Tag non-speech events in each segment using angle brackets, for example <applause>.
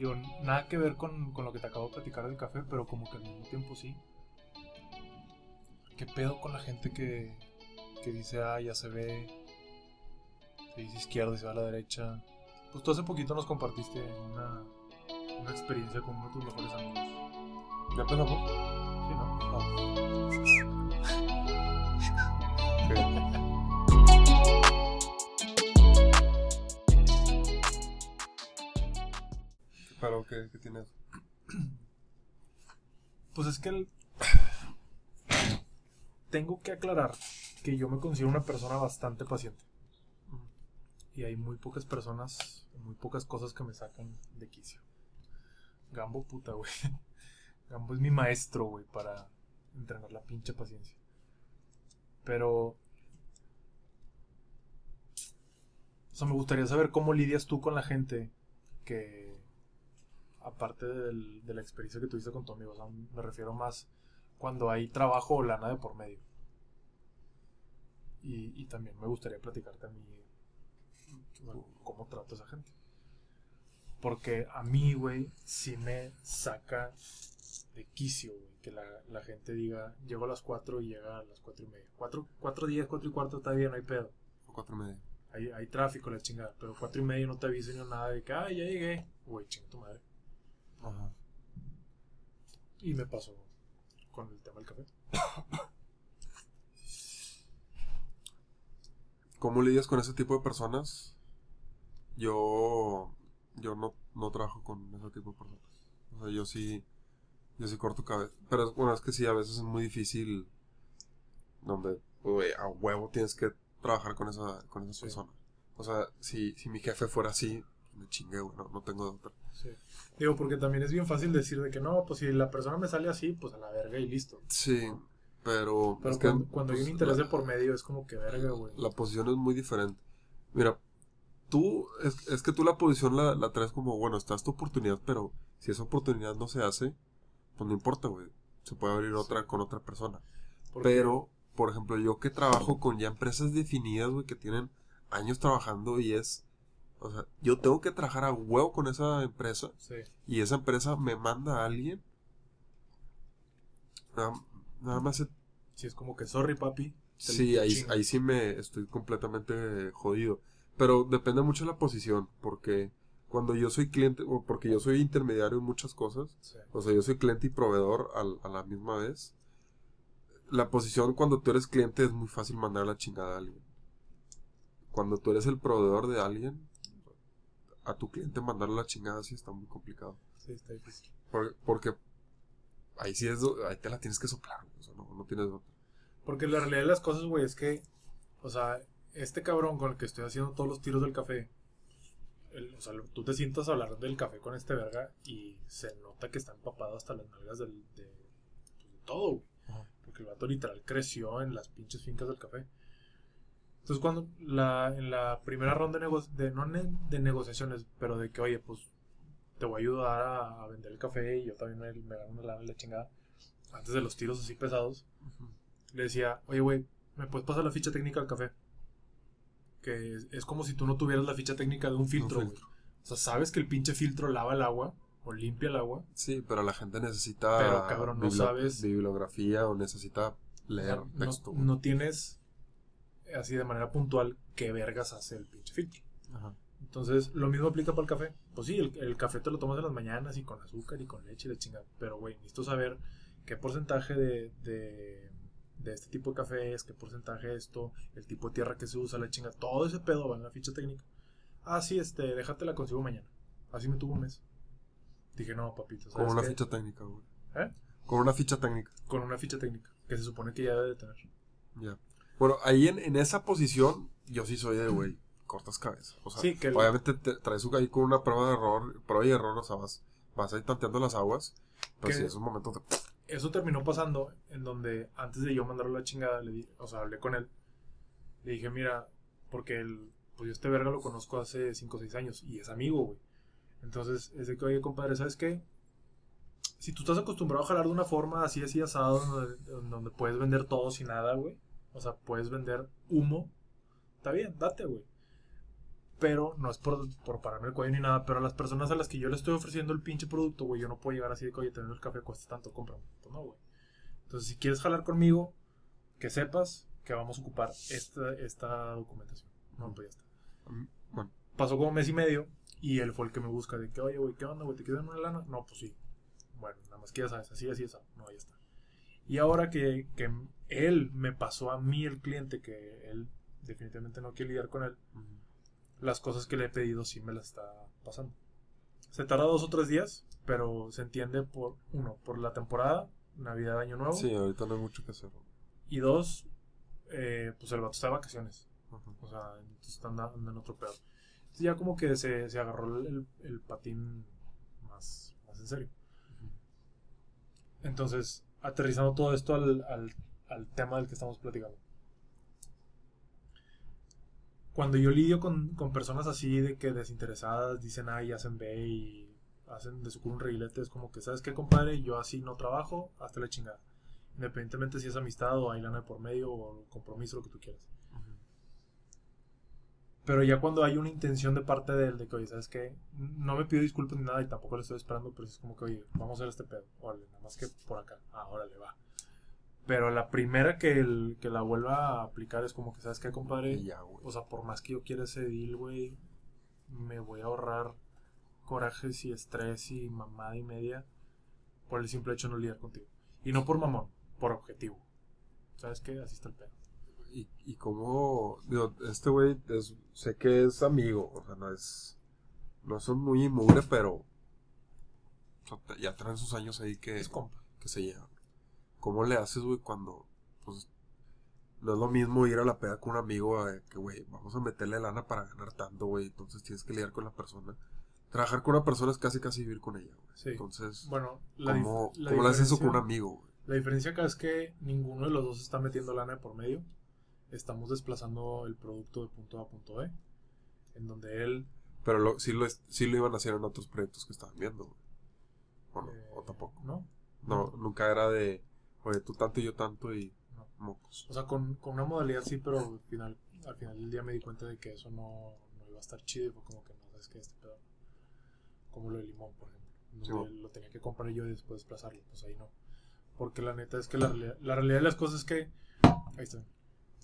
Digo, nada que ver con, con lo que te acabo de platicar del café, pero como que al mismo tiempo sí. ¿Qué pedo con la gente que, que dice, ah, ya se ve, se dice izquierda y se va a la derecha? Pues tú hace poquito nos compartiste una, una experiencia con uno de tus mejores amigos. ¿Ya empezamos? Sí, ¿no? <laughs> ¿Pero qué, qué tienes? Pues es que el- tengo que aclarar que yo me considero una persona bastante paciente. Y hay muy pocas personas, muy pocas cosas que me sacan de quicio. Gambo, puta, güey. <laughs> Gambo es mi maestro, güey, para entrenar la pinche paciencia. Pero... O sea, me gustaría saber cómo lidias tú con la gente que aparte del- de la experiencia que tuviste con tu amigo, o sea, me refiero más cuando hay trabajo o lana de por medio. Y, y también me gustaría platicarte a mí cómo trato a esa gente. Porque a mí, güey, sí me saca de quicio, güey, que la, la gente diga, llego a las 4 y llega a las 4 y media. 4, 4 días, 4 y cuarto está bien, no hay pedo. O cuatro y media. Hay, hay tráfico, la chingada. Pero 4 y media no te avisen ni nada de que, ah, ya llegué. Güey, chinga tu madre. Ajá. Y me pasó con el tema del café. ¿Cómo lidias con ese tipo de personas? Yo. Yo no, no trabajo con ese tipo de personas. O sea, yo sí. Yo sí corto cabeza. Pero es- bueno, es que sí, a veces es muy difícil. Donde, güey, a huevo tienes que trabajar con esa, con esa Sí. persona. O sea, si, si mi jefe fuera así, me chingué, güey, no, no tengo de otra. Sí. Digo, porque también es bien fácil decir de que no, pues si la persona me sale así, pues a la verga y listo. Sí, pero. Pero es que, cuando, cuando hay pues, un interés de por medio es como que verga, güey. la posición es muy diferente. Mira, tú, es, es que tú la posición la, la traes como, bueno, está esta oportunidad, pero si esa oportunidad no se hace, pues no importa, güey. Se puede abrir otra con otra persona. Pero, por ejemplo, yo que trabajo con ya empresas definidas, güey, que tienen años trabajando y es, o sea, yo tengo que trabajar a huevo con esa empresa Sí, y esa empresa me manda a alguien. Nada, nada más se sí, es como que sorry, papi. Sí, ahí, ahí sí me estoy completamente jodido. Pero depende mucho de la posición, porque cuando yo soy cliente, o porque yo soy intermediario en muchas cosas, Sí. o sea, yo soy cliente y proveedor al- a, la misma vez, la posición cuando tú eres cliente es muy fácil mandar la chingada a alguien. Cuando tú eres el proveedor de alguien, a tu cliente mandarle la chingada sí está muy complicado. Sí, está difícil. Porque, porque ahí sí es, ahí te la tienes que soplar, o sea, no, no tienes otra. Porque la realidad de las cosas, güey, es que, o sea, este cabrón con el que estoy haciendo todos los tiros del café, el- o sea, tú te sientas a hablar del café con este verga y se nota que está empapado hasta las nalgas del, de, pues, de todo, güey. Porque el vato literal creció en las pinches fincas del café. Entonces, cuando la, en la primera ronda de, nego- de no ne- de negociaciones, pero de que, oye, pues te voy a ayudar a, a vender el café y yo también me, me gano una lana la chingada, antes de los tiros así pesados, le decía, oye, güey, ¿me puedes pasar la ficha técnica del café? Que es, es como si tú no tuvieras la ficha técnica de un filtro, güey. O sea, sabes que el pinche filtro lava el agua o limpia el agua. Sí, pero la gente necesita Pero, cabrón, no sabes- bibliografía o necesita leer no, texto. no tienes así de manera puntual qué vergas hace el pinche filtro. Ajá. Entonces, lo mismo aplica para el café. Pues sí, el, el café te lo tomas en las mañanas y con azúcar y con leche y la chingada. Pero, güey, necesito saber qué porcentaje de, de, de este tipo de café es, qué porcentaje de esto, el tipo de tierra que se usa, la chinga. Todo ese pedo va en la ficha técnica. Ah, sí, este, déjate la consigo mañana. Así me tuvo un mes. Dije, no, papito. Con ¿sabes una qué? ficha técnica, güey. ¿Eh? Con una ficha técnica. Con una ficha técnica, que se supone que ya debe de tener. Ya. Bueno, ahí en, en esa posición, yo sí soy de, güey, cortas cabeza. O sea, Sí, que el- obviamente te traes ahí con una prueba de error, prueba y error, o sea, vas, vas ahí tanteando las aguas. Pero Que- sí, es un momento de... eso terminó pasando en donde antes de yo mandarle la chingada, le di, o sea, hablé con él. Le dije, mira, porque el, pues yo este verga lo conozco hace 5 o 6 años y es amigo, güey. Entonces, es de que, oye, compadre, ¿sabes qué? Si tú estás acostumbrado a jalar de una forma así, así asado, donde, donde puedes vender todo sin nada, güey. O sea, puedes vender humo. Está bien, date, güey. Pero no es por, por pararme el cuello ni nada. Pero a las personas a las que yo le estoy ofreciendo el pinche producto, güey, yo no puedo llegar así de que, oye, el café cuesta tanto, cómprame. Pues no, güey. Entonces, si quieres jalar conmigo, que sepas que vamos a ocupar esta, esta documentación. No, pues ya está. Mm, Bueno, Pasó como mes y medio y él fue el que me busca de que, oye, güey, ¿qué onda, güey? ¿Te quedan una lana? No, pues sí. Bueno, nada más que ya sabes, así, así, así. No, ya está. Y ahora que, que él me pasó a mí, el cliente, que él definitivamente no quiere lidiar con él, las cosas que le he pedido sí me las está pasando. Se tarda dos o tres días, pero se entiende por, uno, por la temporada, Navidad, Año Nuevo, sí, ahorita no hay mucho que hacer. y dos, eh, pues el vato está de vacaciones. O sea, entonces anda, anda en otro pedo. Entonces ya como que se, se agarró el, patín más, más en serio. Entonces, aterrizando todo esto al, al- al tema del que estamos platicando. Cuando yo lidio con, con personas así de que desinteresadas dicen A y hacen B y hacen de su culo un reguilete, es como que, ¿sabes qué, compadre? Yo así no trabajo, hasta la chingada. Independientemente si es amistad o hay lana de por medio o compromiso, lo que tú quieras. Pero ya cuando hay una intención de parte de él, de que, oye, ¿sabes qué? No me pido disculpas ni nada y tampoco le estoy esperando, pero es como que, oye, vamos a hacer este pedo. Órale, nada más que por acá. Ah, órale, va. Pero la primera que, el, que la vuelva a aplicar es como que, ¿sabes qué, compadre? Ya. O sea, por más que yo quiera ese deal, güey, me voy a ahorrar corajes y estrés y mamada y media por el simple hecho de no lidiar contigo. Y no por mamón, por objetivo. ¿Sabes qué? Así está el pedo. Y, y como, digo, este güey es- sé que es amigo, o sea, no es, no son muy inmune, pero o sea, te- ya traen sus años ahí que, Es compa. que se llevan. ¿Cómo le haces, güey, cuando, pues, no es lo mismo ir a la peda con un amigo eh, que, güey, vamos a meterle lana para ganar tanto, güey, entonces tienes que lidiar con la persona. Trabajar con una persona es casi casi vivir con ella, güey. Sí. Entonces, Bueno, la, ¿cómo, la cómo le haces eso con un amigo, güey? La diferencia acá es que ninguno de los dos está metiendo lana de por medio. Estamos desplazando el producto de punto A a punto B. En donde él. Pero lo, sí, lo, sí lo iban a hacer en otros proyectos que estaban viendo, güey. O, no, eh, o tampoco. No. No, nunca era de, oye, tú tanto y yo tanto y No. mocos. O sea, con, con una modalidad sí, pero al final, al final del día me di cuenta de que eso no, no iba a estar chido. Y fue como que no, sabes que este pedo. Como lo de limón, por ejemplo. Sí, Donde bueno. lo tenía que comprar yo y después desplazarlo. Pues ahí no. Porque la neta es que la, realidad- la realidad de las cosas es que. Ahí está.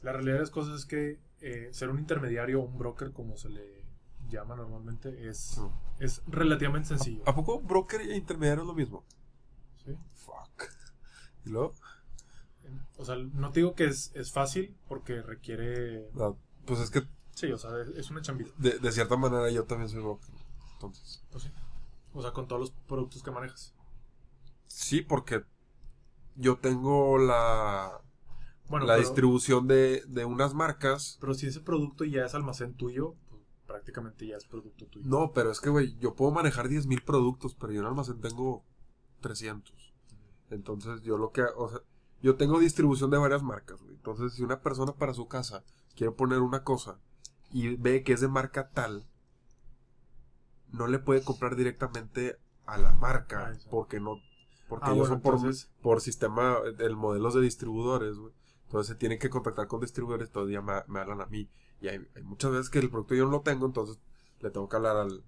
La realidad de las cosas es que eh, ser un intermediario o un broker, como se le llama normalmente, es, Sí. es relativamente sencillo. ¿A poco broker e intermediario es lo mismo? ¿sí? Fuck. ¿Y luego? O sea, no te digo que es, es fácil porque requiere. Ah, pues es que Sí, o sea, es, una chambita. de, de cierta manera yo también soy broker. Entonces, Pues sí. O sea, con todos los productos que manejas. sí, porque yo tengo la, Bueno, la pero, distribución de, de unas marcas. pero si ese producto ya es almacén tuyo, pues prácticamente ya es producto tuyo. No, pero es que, güey, yo puedo manejar 10.000 productos, pero yo en almacén tengo 300. Entonces, yo lo que, o sea, yo tengo distribución de varias marcas, güey. Entonces, si una persona para su casa quiere poner una cosa y ve que es de marca tal, no le puede comprar directamente a la marca Ah, porque no, porque Ah, ellos bueno, son por, entonces- por sistema, el modelos de distribuidores, güey. Entonces, se tienen que contactar con distribuidores, todavía me, me hablan a mí. Y hay, hay muchas veces que el producto yo no lo tengo, entonces le tengo que hablar al,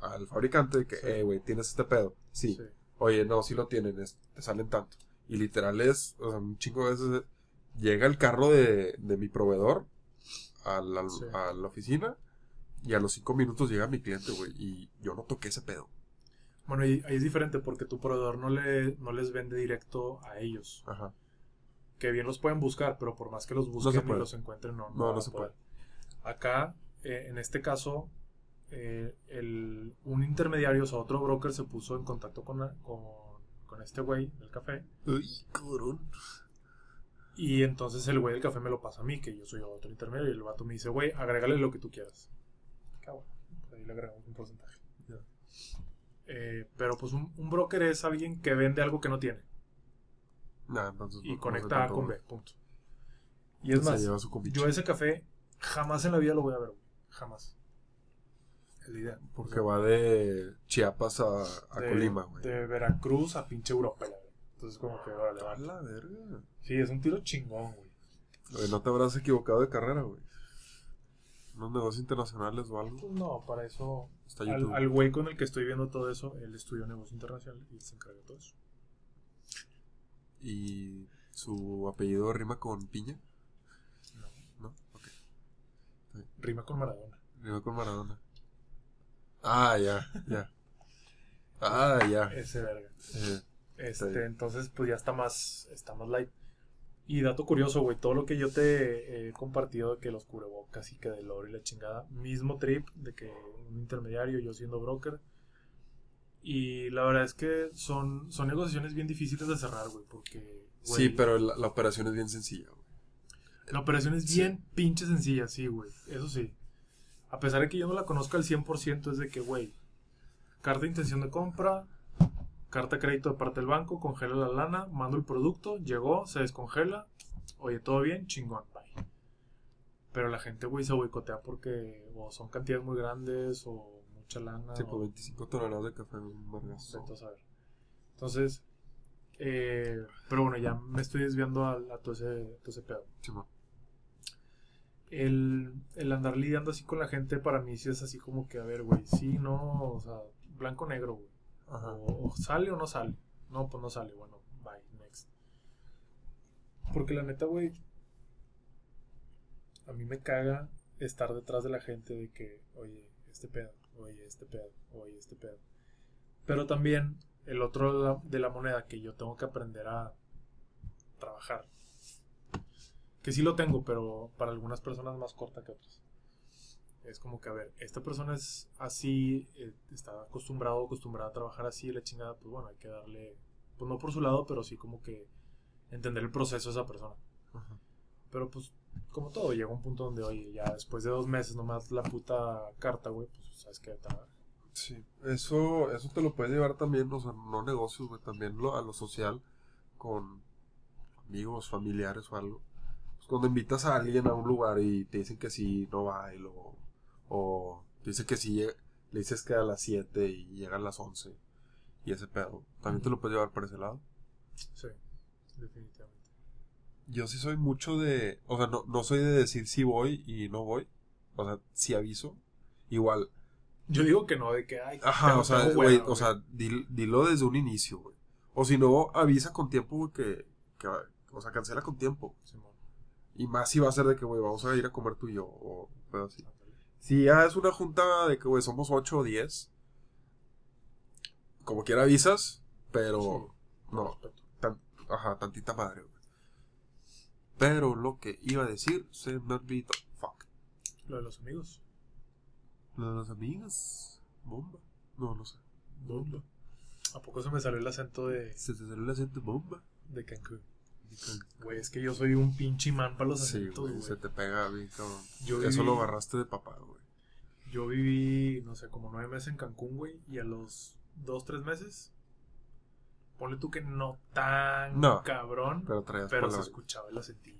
al fabricante de que, Sí. eh, güey, ¿tienes este pedo? Sí. Sí. Oye, no, sí lo tienen, es- te salen tanto. Y literal es, o sea, un chingo de veces llega el carro de, de mi proveedor a la, Sí. a la oficina y a los cinco minutos llega mi cliente, güey, y yo no toqué ese pedo. Bueno, y ahí es diferente porque tu proveedor no, le, no les vende directo a ellos. Ajá. Que bien los pueden buscar, pero por más que los busquen y puede. los encuentren, no, no, No, no se poder. Acá, eh, en este caso, eh, el, un intermediario, o sea, otro broker se puso en contacto con, con, con este güey del café. Uy, cabrón. Y entonces el güey del café me lo pasa a mí, que yo soy otro intermediario. Y el vato me dice, güey, agrégale lo que tú quieras. Pues ahí le agregamos un porcentaje. Eh, pero pues un, un broker es alguien que vende algo que no tiene. Nah, entonces, Y no- conecta A con. B, punto. Y es más, yo ese café jamás en la vida lo voy a ver, güey. Jamás. Idea. Porque va de Chiapas a, a de, Colima, güey. De Veracruz a pinche Europa, verdad. Entonces como que, órale, va. A la verga. Sí, es un tiro chingón, güey. Güey, no te habrás equivocado de carrera, güey. unos negocios internacionales o algo. Pues no, para eso. Está Al, YouTube. al güey con el que estoy viendo todo eso, él estudió negocio internacional y se encarga de todo eso. Y su apellido rima con piña, No. ¿no? Ok. Rima con Maradona. Rima con Maradona. Ah, ya, ya. Ah, ya. Ese verga. Este, entonces, pues ya está más, está más light. Y dato curioso, güey, todo lo que yo te he compartido de que los cubrebocas y que del oro y la chingada, mismo trip de que un intermediario, yo siendo broker. Y la verdad es que son, son negociaciones bien difíciles de cerrar, güey, porque... güey, sí, pero la, la operación es bien sencilla, güey. La operación es Sí. bien pinche sencilla, sí, güey. Eso sí. A pesar de que yo no la conozca al 100%, es de que, güey, carta de intención de compra, carta de crédito de parte del banco, congela la lana, mando el producto, llegó, se descongela, oye, todo bien, chingón, bye. Pero la gente, güey, se boicotea porque o son cantidades muy grandes o mucha lana. Sí, o- pues 25 toneladas de café un vergazo. Entonces, eh, pero bueno, ya me estoy desviando a, a todo, ese, todo ese pedo. El, el andar lidiando así con la gente para mí sí es así como que, a ver, güey, sí, no, o sea, blanco-negro, güey. Ajá. O, o sale o no sale. No, pues no sale, bueno, bye, next. Porque la neta, güey, a mí me caga estar detrás de la gente de que, oye, este pedo, oye, este pedo, oye, este pedo. Pero también el otro de la, de la moneda que yo tengo que aprender a trabajar. Que sí lo tengo, pero para algunas personas más corta que otras. Es como que, a ver, esta persona es así, eh, está acostumbrado acostumbrada a trabajar así, la chingada, pues bueno, hay que darle, pues no por su lado, pero sí como que entender el proceso de esa persona. Ajá. Pero pues, como todo, llega un punto donde, oye, ya después de dos meses nomás la puta carta, güey, pues sabes que está... Sí, eso, eso te lo puedes llevar también, o sea, no negocios, güey, también lo, a lo social, con amigos, familiares o algo. Cuando invitas a alguien a un lugar y te dicen que sí, no va, y luego, o te dicen que sí, le dices que a las 7 y llega a las 11, y ese pedo, también te lo puedes llevar por ese lado. Sí, definitivamente. Yo sí soy mucho de, o sea, no, no soy de decir si voy y no voy, o sea, si aviso, igual, Yo digo que no, de que, ay, Ajá, o sea, hueva, o sea, dil- dilo desde un inicio, güey. O si no, avisa con tiempo, güey, que, que, o sea, cancela con tiempo. Simón, Y más si va a ser de que, güey, vamos a ir a comer tú y yo, o pedo así. Si ya es una junta de que, güey, somos 8 o 10, como quiera avisas, pero, Sí, no, tan- ajá, tantita madre, güey. Pero lo que iba a decir se me olvidó. Fuck. Lo de los amigos. Lo de las amigas. Bomba. No, no sé. Bomba. ¿A poco se me salió el acento de, Se te salió el acento bomba. de Cancún? Güey, es que yo soy un pinche imán para los acentos, güey. se te pega bien, cabrón. Yo Eso viví- lo agarraste de papá, güey. Yo viví, no sé, como nueve meses en Cancún, güey, y a los dos, tres meses, ponle tú que no tan No, cabrón, pero, Pero se escuchaba el acentillo.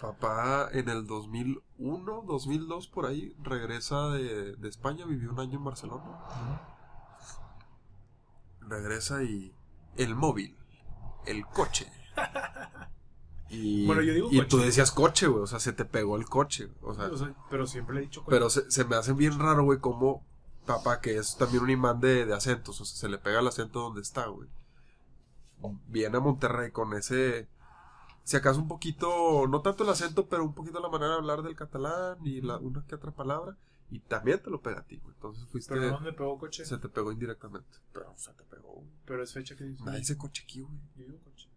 Papá en el 2001, 2002, por ahí, regresa de, de España, vivió un año en Barcelona. Regresa y... El móvil, el coche. Y, Bueno, yo digo y coche. tú decías coche, güey, o sea, se te pegó el coche. O sea, O sea, pero siempre le he dicho pero se, se me hace bien raro, güey, como papá, que es también un imán de, de acentos, o sea, se le pega el acento donde está, güey. Viene a Monterrey con ese, si acaso un poquito, no tanto el acento, pero un poquito la manera de hablar del catalán y la, una que otra palabra, y también te lo pega a ti, güey. Entonces fuiste, Pero me pegó coche. se te pegó indirectamente. Pero se te pegó, güey. Pero es fecha que dice. Nadie dice coche aquí, güey. Yo digo coche.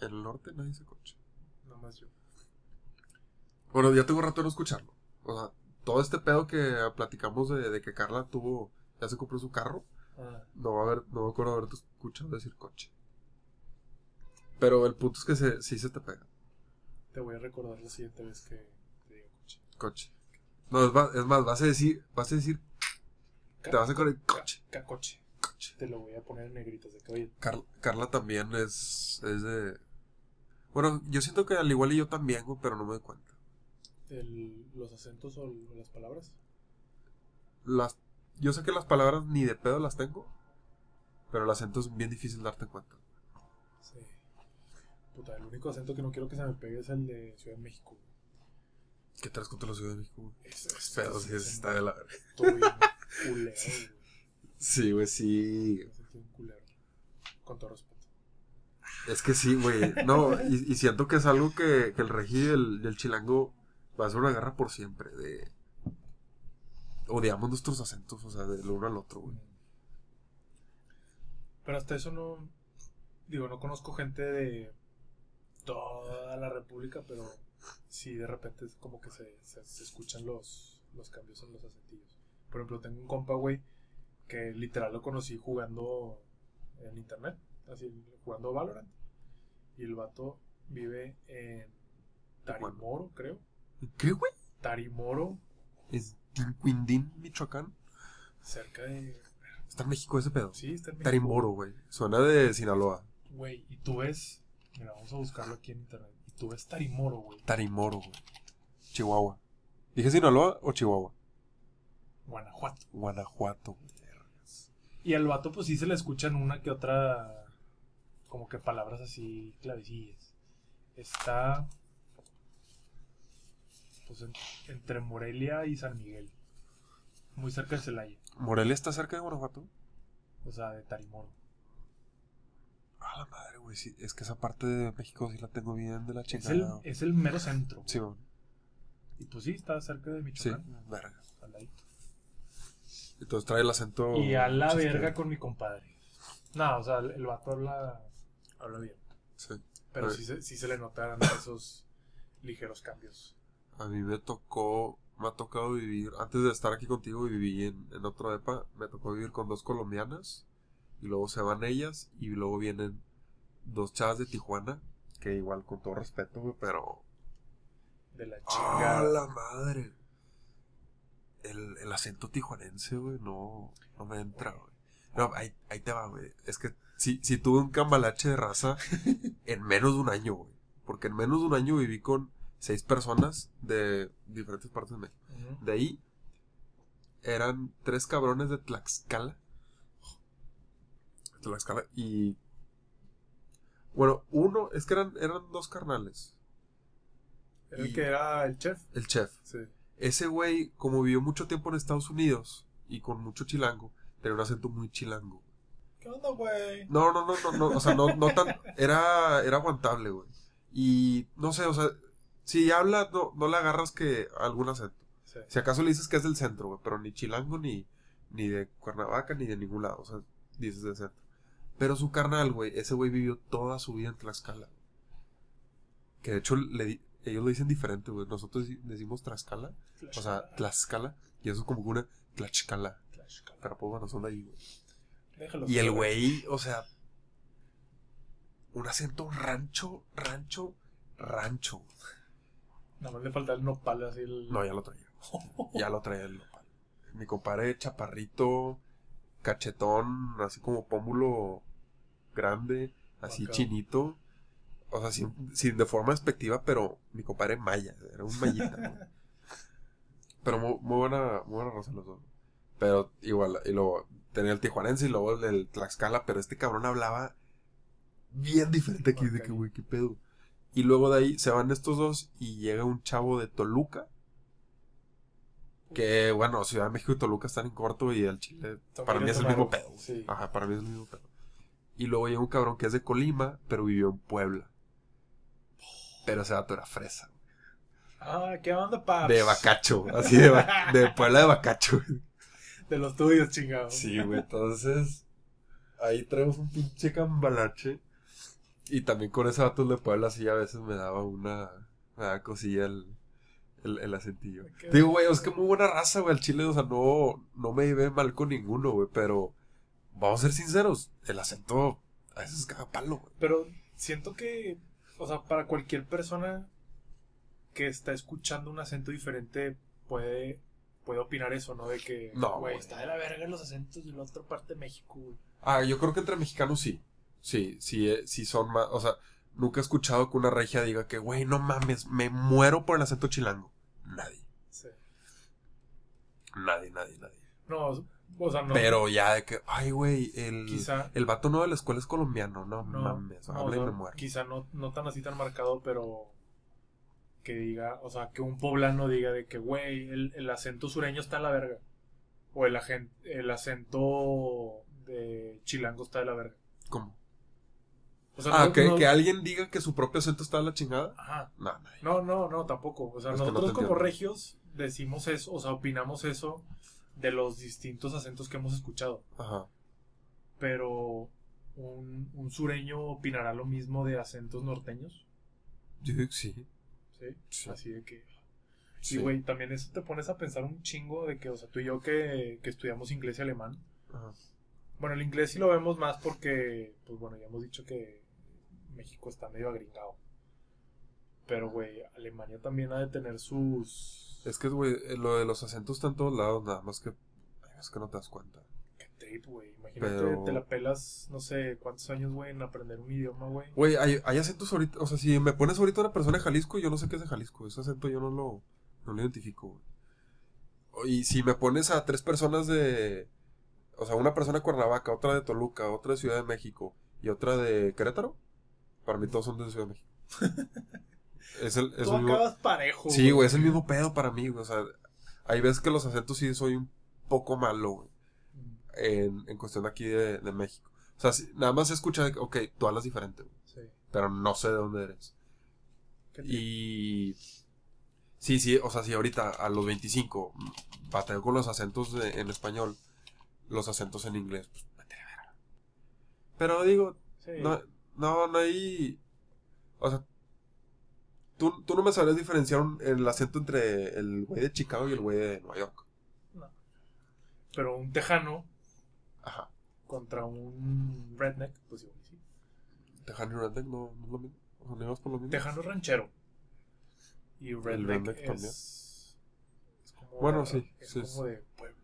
En el norte nadie dice coche. Más yo. Bueno, ya tengo rato de no escucharlo. O sea, todo este pedo que platicamos de, de que Carla tuvo, ya se compró su carro, Ah, No va a haber, no me acuerdo haberte escuchado decir coche. Pero el punto es que se, sí se te pega. te voy a recordar la siguiente vez que te diga coche. Coche. No, es más, es más, vas a decir, vas a decir, te vas a correr coche. Ca- coche. Coche. Te lo voy a poner en negritas de que, oye, Car- Carla también es, es de... Bueno, yo siento que al igual y yo también, güey, pero no me doy cuenta. el- los acentos o las palabras. Las, yo sé que las palabras ni de pedo las tengo, pero el acento es bien difícil darte cuenta. Sí. Puta, el único acento que no quiero que se me pegue es el de Ciudad de México. güey. ¿Qué traes contra la Ciudad de México? Es, es- sí, es está de la verga. todo bien culero, <laughs> güey. Sí, güey, sí. Me sentí un culero. Con todo respeto. Es que sí, güey. No, y, siento que es algo que, el regi y el, chilango va a ser una guerra por siempre. De. Odiamos nuestros acentos, o sea, del uno al otro, güey. Pero hasta eso no. Digo, no conozco gente de toda la República, pero sí de repente es como que se, se, se escuchan los, los cambios en los acentillos. Por ejemplo, tengo un compa, güey, que literal lo conocí jugando en internet, así, jugando Valorant. Y el vato vive en Tarimoro, creo. ¿Qué, güey? Tarimoro, ¿Es Tincuindín, Michoacán? cerca de. Está en México ese pedo. Sí, está en México. Tarimboro, güey. Suena de Sinaloa. Güey, y tú ves. Mira, vamos a buscarlo aquí en internet. Y tú ves Tarimoro, güey. Tarimoro, güey. Chihuahua. ¿Dije Sinaloa o Chihuahua? Guanajuato. Guanajuato. Y al vato, pues sí se le escuchan una que otra. Como que palabras así clavecillas. Está. Pues en- entre Morelia y San Miguel. Muy cerca de Celaya. ¿Morelia está cerca de Guanajuato? O sea, de Tarimoro. A la madre, güey. Sí, es que esa parte de México sí la tengo bien de la Es chingada. el, güey. es el mero centro. Sí, güey. Y pues sí, está cerca de Sí, Michoacán. verga. al ladito. Entonces trae el acento. Y a la verga con mi compadre. No, o sea, el, el vato habla, habla bien. Sí. Pero sí se, sí se le notan esos ligeros cambios. A mí me tocó, me ha tocado vivir, antes de estar aquí contigo viví en, en otro EPA, me tocó vivir con dos colombianas y luego se van ellas y luego vienen dos chavas de Tijuana, que igual con todo respeto, güey, pero... De la ¡Ah, chingada. la madre! El, el acento tijuanense, güey, no, no me entra, güey. No, ahí, ahí te va, güey. Es que si, si tuve un cambalache de raza <laughs> en menos de un año, güey. Porque en menos de un año viví con seis personas de diferentes partes de México. De ahí eran tres cabrones de Tlaxcala. Tlaxcala y... Bueno, uno, es que eran, eran dos carnales. El que era el chef. El chef. Sí. Ese güey, como vivió mucho tiempo en Estados Unidos y con mucho chilango, tenía un acento muy chilango. ¿Qué onda, güey? No, no, no, no, no, o sea, no, no tan, era, era aguantable, güey. Y, no sé, o sea, si habla, no, no le agarras que algún acento. Sí. Si acaso le dices que es del centro, güey, pero ni chilango, ni, ni de Cuernavaca, ni de ningún lado, o sea, dices del centro. Pero su carnal, güey, ese güey vivió toda su vida en Tlaxcala. Que de hecho, le ellos lo dicen diferente, güey. Nosotros decimos Tlaxcala, o sea, Tlaxcala, y eso es como que una Tlaxcala. Tlaxcala. Pero pues bueno, son de ahí, güey. Déjalo Y el güey, o sea, un acento rancho, rancho, rancho. Nada más le falta el nopal así. El... No, ya lo traía. Ya lo traía el nopal. Mi compadre chaparrito, cachetón, así como pómulo grande, así Acá. chinito. O sea, sin, sin de forma despectiva, pero mi compadre maya, era un mayita. <laughs> Pero muy, muy buena, muy buena raza los dos. Pero igual, y luego tenía el tijuanense y luego el Tlaxcala, pero este cabrón hablaba bien diferente aquí, de que, güey, qué pedo. Y luego de ahí se van estos dos y llega un chavo de Toluca. Que bueno, Ciudad de México y Toluca están en corto y el Chile También para mí es el mismo pedo. Sí. Ajá, para mí es el mismo pedo. Y luego llega un cabrón que es de Colima, pero vivió en Puebla. Pero ese dato era fresa. Ah, ¿qué onda, paps? De Bacacho, así de, de Puebla de Bacacho. De los tuyos, chingados. Sí, güey, entonces ahí traemos un pinche cambalache. Y también con ese dato de Puebla sí a veces me daba una, me daba cosilla el, el, el acentillo. Qué Digo, güey, es que muy buena raza, güey, al chile, o sea, no, no me llevé mal con ninguno, güey, pero vamos a ser sinceros, el acento a veces caga palo, güey. Pero siento que, o sea, para cualquier persona que está escuchando un acento diferente puede, puede opinar eso, ¿no? De que, No, güey, está de la verga los acentos de la otra parte de México, güey. Ah, yo creo que entre mexicanos sí. Sí, sí, eh, sí son más. O sea, nunca he escuchado que una regia diga que, güey, no mames, me muero por el acento chilango. Nadie. Sí. Nadie, nadie, nadie. No, o sea, no. Pero ya de que, ay, güey, el, Quizá- el vato no de la escuela es colombiano. No, no, mames, no, habla o y me muero. Quizá no, no tan así tan marcado, pero que diga, o sea, que un poblano diga de que, güey, el, el acento sureño está en la verga. O el, agen- el acento de chilango está de la verga. ¿Cómo? O sea, Ah, no- que, no- que alguien diga que su propio acento está de la chingada. Ajá. No. No, no, no, tampoco. O sea, Es nosotros como regios decimos eso, o sea, opinamos eso de los distintos acentos que hemos escuchado. Ajá. Pero un, un sureño opinará lo mismo de acentos norteños. Yo sí. ¿Sí? Sí. Así de que. Sí. Y, güey, también eso te pones a pensar un chingo de que, o sea, tú y yo que, que estudiamos inglés y alemán. Ajá. Bueno, el inglés sí lo vemos más porque, pues bueno, ya hemos dicho que México está medio agringado. Pero, güey, Alemania también ha de tener sus... Es que, güey, eh, lo de los acentos está en todos lados, nada más que. Es que no te das cuenta. Trip, güey. Imagínate, Pero- te la pelas, no sé, cuántos años, güey, en aprender un idioma, güey. Güey, hay, hay acentos ahorita. O sea, si me pones ahorita una persona de Jalisco, yo no sé qué es de Jalisco. Ese acento yo no lo, no lo identifico, güey. Y si me pones a tres personas de. O sea, una persona de Cuernavaca, otra de Toluca, otra de Ciudad de México y otra de Querétaro, para mí todos son de Ciudad de México. <laughs> es el, es Tú el mismo- acabas parejo. Sí, güey, es el mismo pedo para mí, güey. O sea, hay veces que los acentos sí soy un poco malo, güey. En, en cuestión aquí de, de México. O sea, si- nada más se escucha, de ok, tú hablas diferente, güey. Sí. Pero no sé de dónde eres. Y. Sí, sí, o sea, si ahorita a los 25 mm, bateo con los acentos de- en español, los acentos en inglés, pues. Pero digo, Sí. no, no, no hay. O sea, tú, tú no me sabrías diferenciar un- el acento entre el güey de Chicago y el güey de Nueva York. No. Pero un tejano Ajá. contra un redneck, pues igual sí. Tejano y Redneck no, no es lo mismo. O sea, no ibas por lo mismo. Tejano es ranchero. Y redneck, redneck es, también. es como Bueno, de- sí, Es sí, como de pueblo.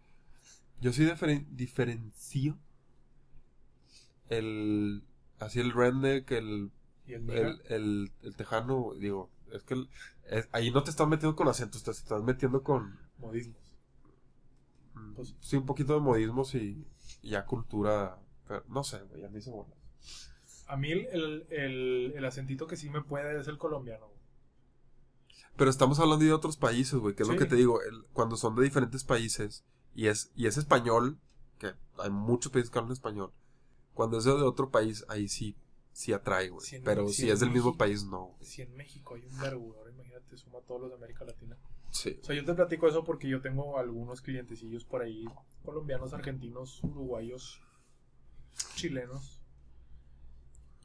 Yo sí diferen- diferencio el. Así el redneck, el Y el el, el, el tejano, digo, es que el- es- ahí no te estás metiendo con acentos, te estás metiendo con, modismos. mm, Pues- sí, un poquito de modismos y ya cultura, pero no sé, güey, a mí se. A mí el, el, el, acentito que sí me puede es el colombiano. güey. Pero estamos hablando de otros países, güey, que es Sí. lo que te digo, el- cuando son de diferentes países y es, y es español, que hay muchos países que hablan español, cuando es de otro país, ahí sí, sí atrae, güey, pero si es del mismo país, no, güey. Si en México hay un ahora imagínate, suma a todos los de América Latina. Sí. O sea, yo te platico eso porque yo tengo algunos clientecillos por ahí, colombianos, argentinos, uruguayos, chilenos.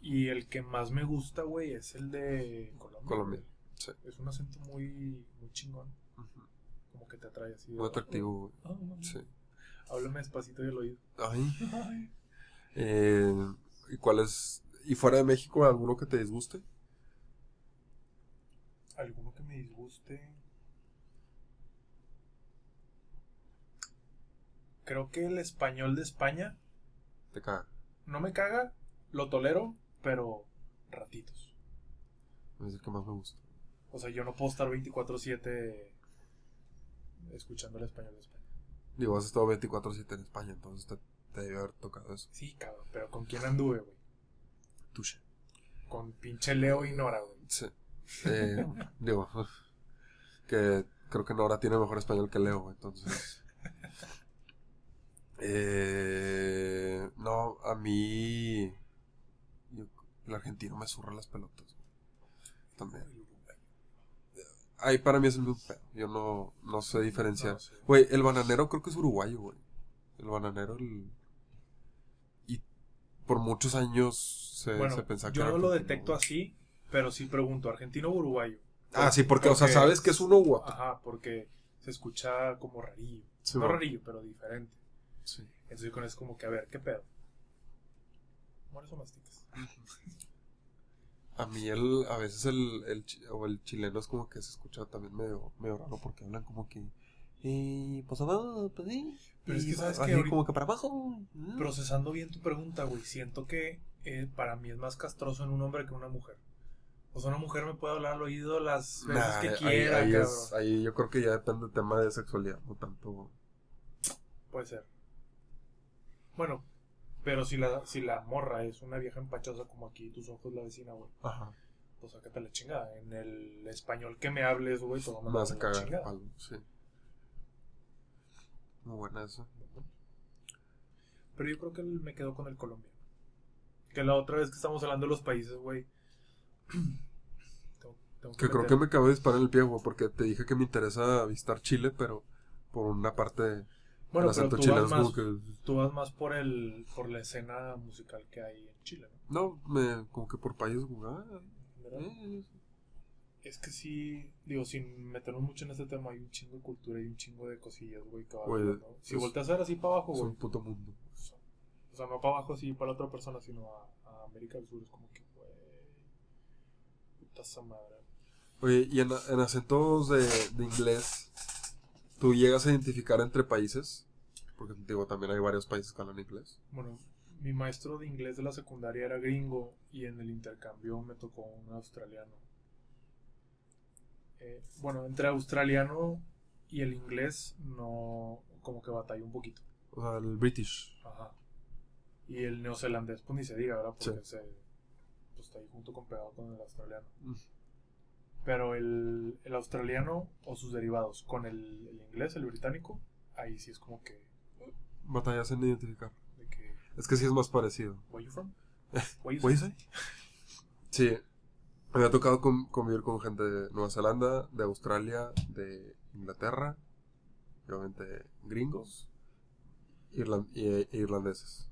Y el que más me gusta, güey, es el de Colombia. Colombia, sí. Es un acento muy, muy chingón, como que te atrae así. Muy atractivo, güey. "Ah, ah, ah". Sí. Háblame despacito del oído. Ay. Ay. Eh, ¿Y cuál es? ¿Y fuera de México alguno que te disguste? ¿Alguno que me disguste? Creo que el español de España Te caga. no me caga, lo tolero, pero ratitos. Es el que más me gusta. O sea, yo no puedo estar 24/7 escuchando el español de España. Digo, has estado 24-7 en España, entonces te, te debe haber tocado eso. Sí, cabrón, pero ¿con quién anduve, güey? Touche. Con pinche Leo y Nora, güey. Sí. Eh, digo, <laughs> que creo que Nora tiene mejor español que Leo, entonces. Eh, no, a mí. yo- el argentino me zurra las pelotas. También. Ahí para mí es el mismo pedo. Yo no, no sé diferenciar. No sé. Güey, el bananero creo que es uruguayo, güey. El bananero, el... Y por muchos años se, Bueno, se pensaba que yo no lo detecto güey. así, pero sí pregunto, ¿argentino o uruguayo? Ah, sí, porque, o sea, sabes que es uno u otro. Ajá, porque se escucha como rarillo. Sí, no bueno. rarillo, pero diferente. Sí. Entonces con eso como que, a ver, ¿qué pedo? ¿Mueres o masticas? A mí el, a veces el, el, o el chileno es como que se escucha también medio, medio raro porque hablan como que... Y pues abajo, pues sí. Pero es que sabes que ahorita- como que para abajo. mm. Procesando bien tu pregunta, güey, siento que eh, para mí es más castroso en un hombre que en una mujer. O sea, una mujer me puede hablar al oído las veces Nah, que ahí- quiera, ahí, cabrón. es- ahí yo creo que ya depende del tema de sexualidad, no tanto... Puede ser. Bueno, pero si la, si la morra es una vieja empachosa como aquí tus ojos la vecina, güey. Ajá. pues sácate la chingada. En el español que me hables, güey, a mandar Vas a cagar palo, sí. Muy buena esa. Pero yo creo que me quedo con el colombiano. Que la otra vez que estamos hablando de los países, güey. <clears throat> tengo- tengo Que creo que me acabo de disparar en el pie, güey, porque te dije que me interesa visitar Chile, pero por una parte Bueno, pero tú vas, es más, que... tú vas más por el por la escena musical que hay en Chile, ¿no? No, me, como que por país, güey. ah, eh, Es que sí, digo, sin meternos mucho en este tema, hay un chingo de cultura y un chingo de cosillas, güey, Güey, viendo. Si es- volteas a ver así para abajo, es güey. un puto mundo. O sea, no para abajo así para la otra persona, sino a, a América del Sur. Es como que, güey. Puta esa madre. Oye, y en, en acentos de, de inglés, ¿tú llegas a identificar entre países? Porque, digo, también hay varios países que hablan inglés. Bueno, mi maestro de inglés de la secundaria era gringo y en el intercambio me tocó un australiano. Eh, bueno, entre australiano y el inglés no, como que batalló un poquito. O sea, el British. Ajá. Y el neozelandés, pues ni se diga, ¿verdad? Porque Sí. se, pues, está ahí junto con pegado con el australiano. Mm. Pero el, el australiano o sus derivados con el, el inglés, el británico, ahí sí es como que, Batallas en identificar. de que Es que sí es más parecido. Where you from? <laughs> Where you ¿What you from? say? Sí. Me ha tocado con- convivir con gente de Nueva Zelanda, de Australia, de Inglaterra, y obviamente gringos irlan- y, e irlandeses.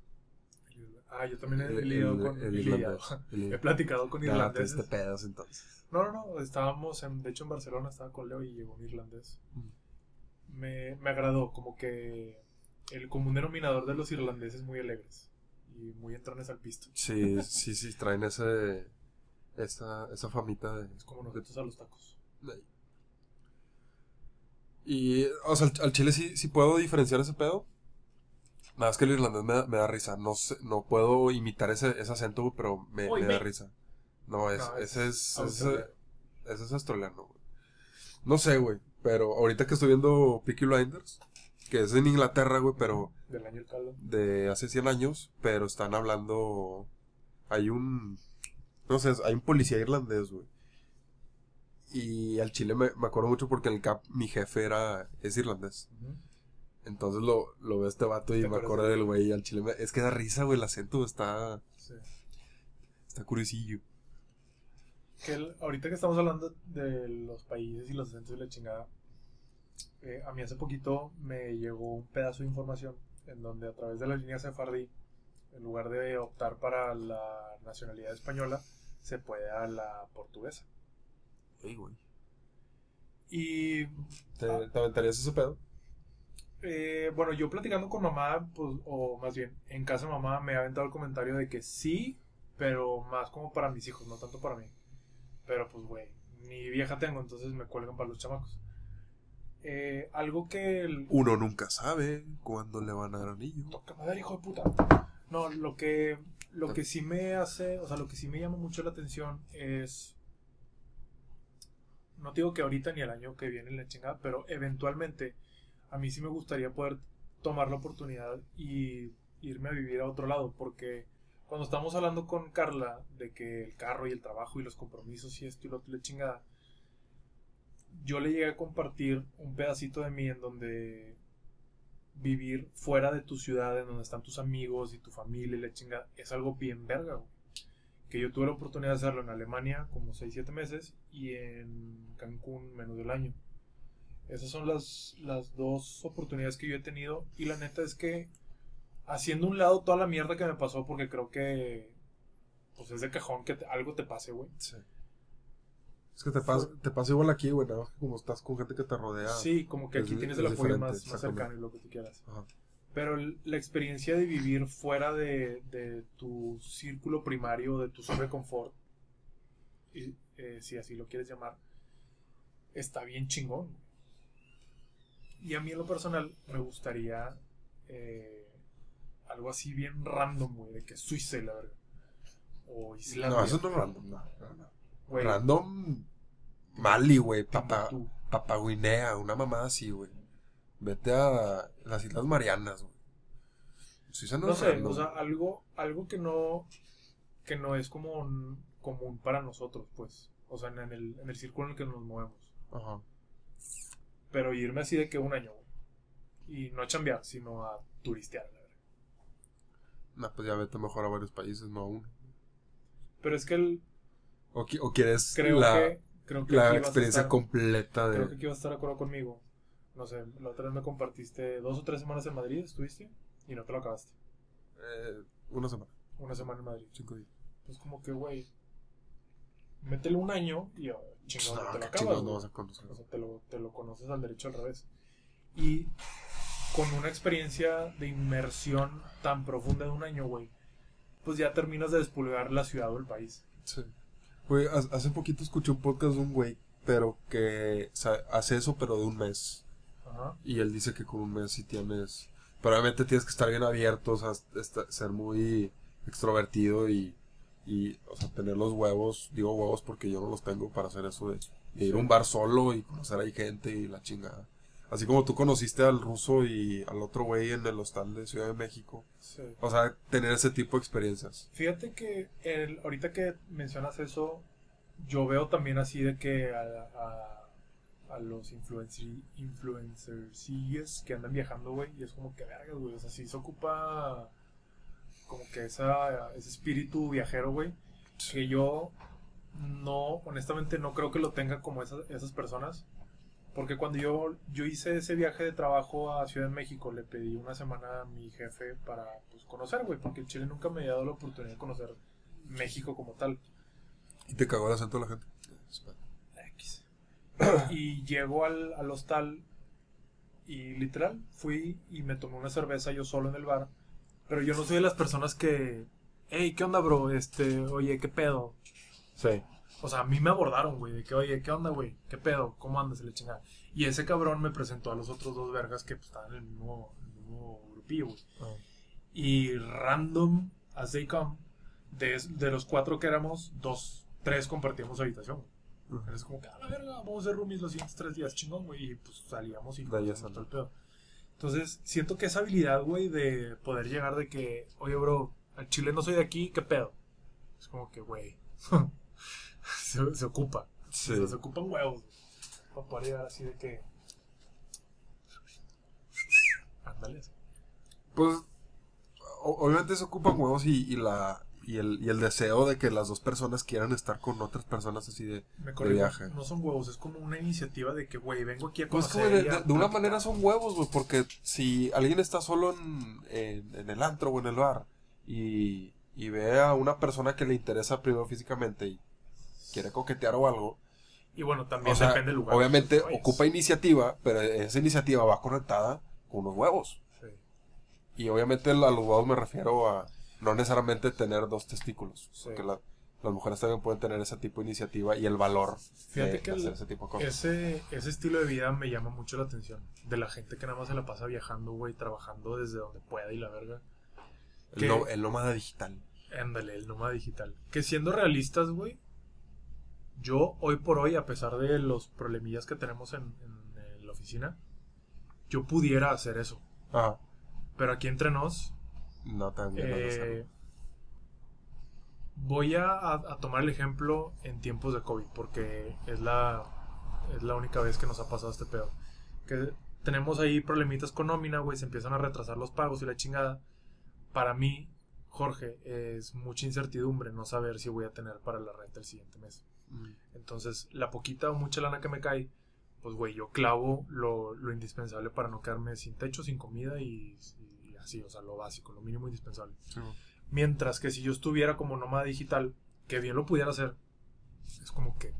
Ah, yo también he lidiado el- con el. El- <laughs> He platicado con irlandeses. te pedas entonces. No, no, no. Estábamos, en, de hecho, en Barcelona estaba con Leo y llegó un irlandés. Mm. Me, me agradó, como que el común denominador de los irlandeses muy alegres y muy entrones al pisto. Sí, <laughs> sí, sí, traen ese, esa, esa famita de... Es como nosotros a los tacos. de- Y, o sea, al, al chile sí, sí puedo diferenciar ese pedo. Nada, es que el irlandés me, da- me da risa. No sé, no puedo imitar ese, ese acento, güey, pero me, Oy, me da risa. No, es, No, es ese es... Ese, es australiano, güey. No sé, güey, pero ahorita que estoy viendo Peaky Blinders, que es en Inglaterra, güey, pero Del año el caldo. de hace 100 años, pero están hablando... Hay un... No sé, hay un policía irlandés, güey. Y al chile me, me acuerdo mucho porque en el CAP mi jefe era... es irlandés. Entonces lo, lo veo este vato y ¿Te me acuerdo de- del güey al chile me- Es que da risa, güey, el acento está... Sí. Está curiosillo. Que el- ahorita que estamos hablando de los países y los acentos y la chingada, eh, a mí hace poquito me llegó un pedazo de información en donde a través de la línea Sefardí, en lugar de optar para la nacionalidad española, se puede a la portuguesa. Ey, güey. Y ¿Te, Ah. ¿Te aventarías ese pedo? Eh, bueno, yo platicando con mamá, pues, o más bien, en casa de mamá me ha aventado el comentario de que sí, pero más como para mis hijos, no tanto para mí. Pero pues, güey, ni vieja tengo, entonces me cuelgan para los chamacos. Eh, algo que el, Uno nunca sabe cuándo le van a dar anillo. Toca madre, hijo de puta. No, lo que, lo que sí me hace, o sea, lo que sí me llama mucho la atención es. No digo que ahorita ni el año que viene la chingada, pero eventualmente a mí sí me gustaría poder tomar la oportunidad y irme a vivir a otro lado, porque cuando estamos hablando con Carla de que el carro y el trabajo y los compromisos y esto y lo otro, la chingada, yo le llegué a compartir un pedacito de mí en donde vivir fuera de tu ciudad, en donde están tus amigos y tu familia y la chingada, es algo bien verga. Que yo tuve la oportunidad de hacerlo en Alemania como 6-7 meses y en Cancún menos del año. Esas son las, las dos oportunidades que yo he tenido y la neta es que haciendo un lado toda la mierda que me pasó porque creo que pues es de cajón que te- algo te pase, güey. Sí. Es que te pasa, te pasa igual aquí, güey, nada más que como estás con gente que te rodea. Sí, como que es aquí tienes es el apoyo más, más cercano y lo que tú quieras. Ajá. Pero la experiencia de vivir fuera de, de tu círculo primario, de tu zona de confort, y, eh, si así lo quieres llamar, está bien chingón. Y a mí en lo personal me gustaría eh, algo así bien random, güey, de que Suiza y la verga. O Islandia. No, eso no es random, no, no, no. güey, Random Mali, güey, Timbuktu. Papaguinea, una mamada así, güey. Vete a las Islas Marianas, güey. Suiza no, No es sé, random. o sea, algo, algo que no que no es como un- común para nosotros, pues. O sea, en el, en el círculo en el que nos movemos. Ajá. Pero irme así de que un año, güey. Y no a chambear, sino a turistear, la verdad. No, pues ya vete mejor a varios países, no a uno. Pero es que el, O, qui- o quieres creo la, que. Creo que la experiencia estar- completa de... Creo que aquí vas a estar de acuerdo conmigo. No sé, la otra vez me compartiste dos o tres semanas en Madrid, estuviste y no te lo acabaste. eh, una semana, Una semana en Madrid. cinco días. Es como que, güey, métele un año y oh, chingón, No, no te lo qué acabas. chingados no güey. vas a conocer. O sea, te lo, te lo conoces al derecho al revés. Y con una experiencia de inmersión tan profunda de un año, güey, pues ya terminas de despulgar la ciudad o el país. Sí. Güey, ha- hace poquito escuché un podcast de un güey, pero que hace eso, pero de un mes. Ajá. Y él dice que con un mes sí tienes... Pero obviamente tienes que estar bien abierto, o sea, ser muy extrovertido y, y, o sea, tener los huevos, digo huevos porque yo no los tengo para hacer eso de, de ir a un bar solo y conocer ahí gente y la chingada. Así como tú conociste al ruso y al otro güey en el hostal de Ciudad de México. Sí. O sea, tener ese tipo de experiencias. Fíjate que el, ahorita que mencionas eso, yo veo también así de que a, a, a los influencer, influencers que andan viajando, güey, y es como que verga, güey, o sea, sí se ocupa como que esa, ese espíritu viajero, güey, que yo no, honestamente no creo que lo tenga como esas, esas personas. Porque cuando yo, yo hice ese viaje de trabajo a Ciudad de México, le pedí una semana a mi jefe para pues, conocer, güey, porque Chile nunca me había dado la oportunidad de conocer México como tal. Y te cagó el acento de la gente. X. Y llego al, al hostal y literal fui y me tomé una cerveza yo solo en el bar. Pero yo no soy de las personas que, hey, ¿qué onda, bro? Este, oye, ¿qué pedo? Sí. O sea, a mí me abordaron, güey, de que, oye, ¿qué onda, güey? ¿Qué pedo? ¿Cómo andas? La chingada. Y ese cabrón me presentó a los otros dos vergas que pues, estaban en el mismo, en el mismo grupillo, güey. Y random, as they come, de, de los cuatro que éramos, dos, tres compartíamos habitación. güey. Es como que, a la verga, vamos a ser roomies los siguientes tres días, chingón, güey. Y pues salíamos y De ahí el pedo. Entonces, siento que esa habilidad, güey, de poder llegar de que, oye, bro, al chile no soy de aquí, ¿qué pedo? Es como que, güey, <laughs> se, se ocupa. Sí. O sea, se ocupan huevos, para poder llegar así de que. Ándale. así. Pues, obviamente se ocupan huevos y, y la y el, y el deseo de que las dos personas quieran estar con otras personas así de... Me viaje. No son huevos, es como una iniciativa de que, güey, vengo aquí a Pues conocer. que de, una manera son huevos, güey, porque si alguien está solo en, en, en el antro o en el bar y, y ve a una persona que le interesa primero físicamente y quiere coquetear o algo, Y bueno, también o sea, depende del lugar. obviamente Oye, ocupa iniciativa, pero esa iniciativa va conectada con unos huevos. sí. Y obviamente a los huevos me refiero a no necesariamente tener dos testículos. Sí. Porque la- las mujeres también pueden tener ese tipo de iniciativa y el valor Fíjate de que el- hacer ese tipo de cosas. Ese, ese estilo de vida me llama mucho la atención. De la gente que nada más se la pasa viajando, güey, trabajando desde donde pueda y la verga. El, que- no- el nómada digital. Ándale, el nómada digital. Que siendo realistas, güey, yo hoy por hoy, a pesar de los problemillas que tenemos en, en, la oficina, yo pudiera hacer eso. Ajá. Pero aquí entre nos, No tan de eh, voy a, a- a tomar el ejemplo en tiempos de COVID, porque es la, es la única vez que nos ha pasado este pedo. Que tenemos ahí problemitas con nómina, güey, se empiezan a retrasar los pagos y la chingada. Para mí, Jorge, es mucha incertidumbre no saber si voy a tener para la renta el siguiente mes. Mm. Entonces, la poquita o mucha lana que me cae, pues, güey, yo clavo lo, lo indispensable para no quedarme sin techo, sin comida y, y así, o sea, lo básico, lo mínimo indispensable. Sí. Mientras que si yo estuviera como nómada digital, que bien lo pudiera hacer, es como que.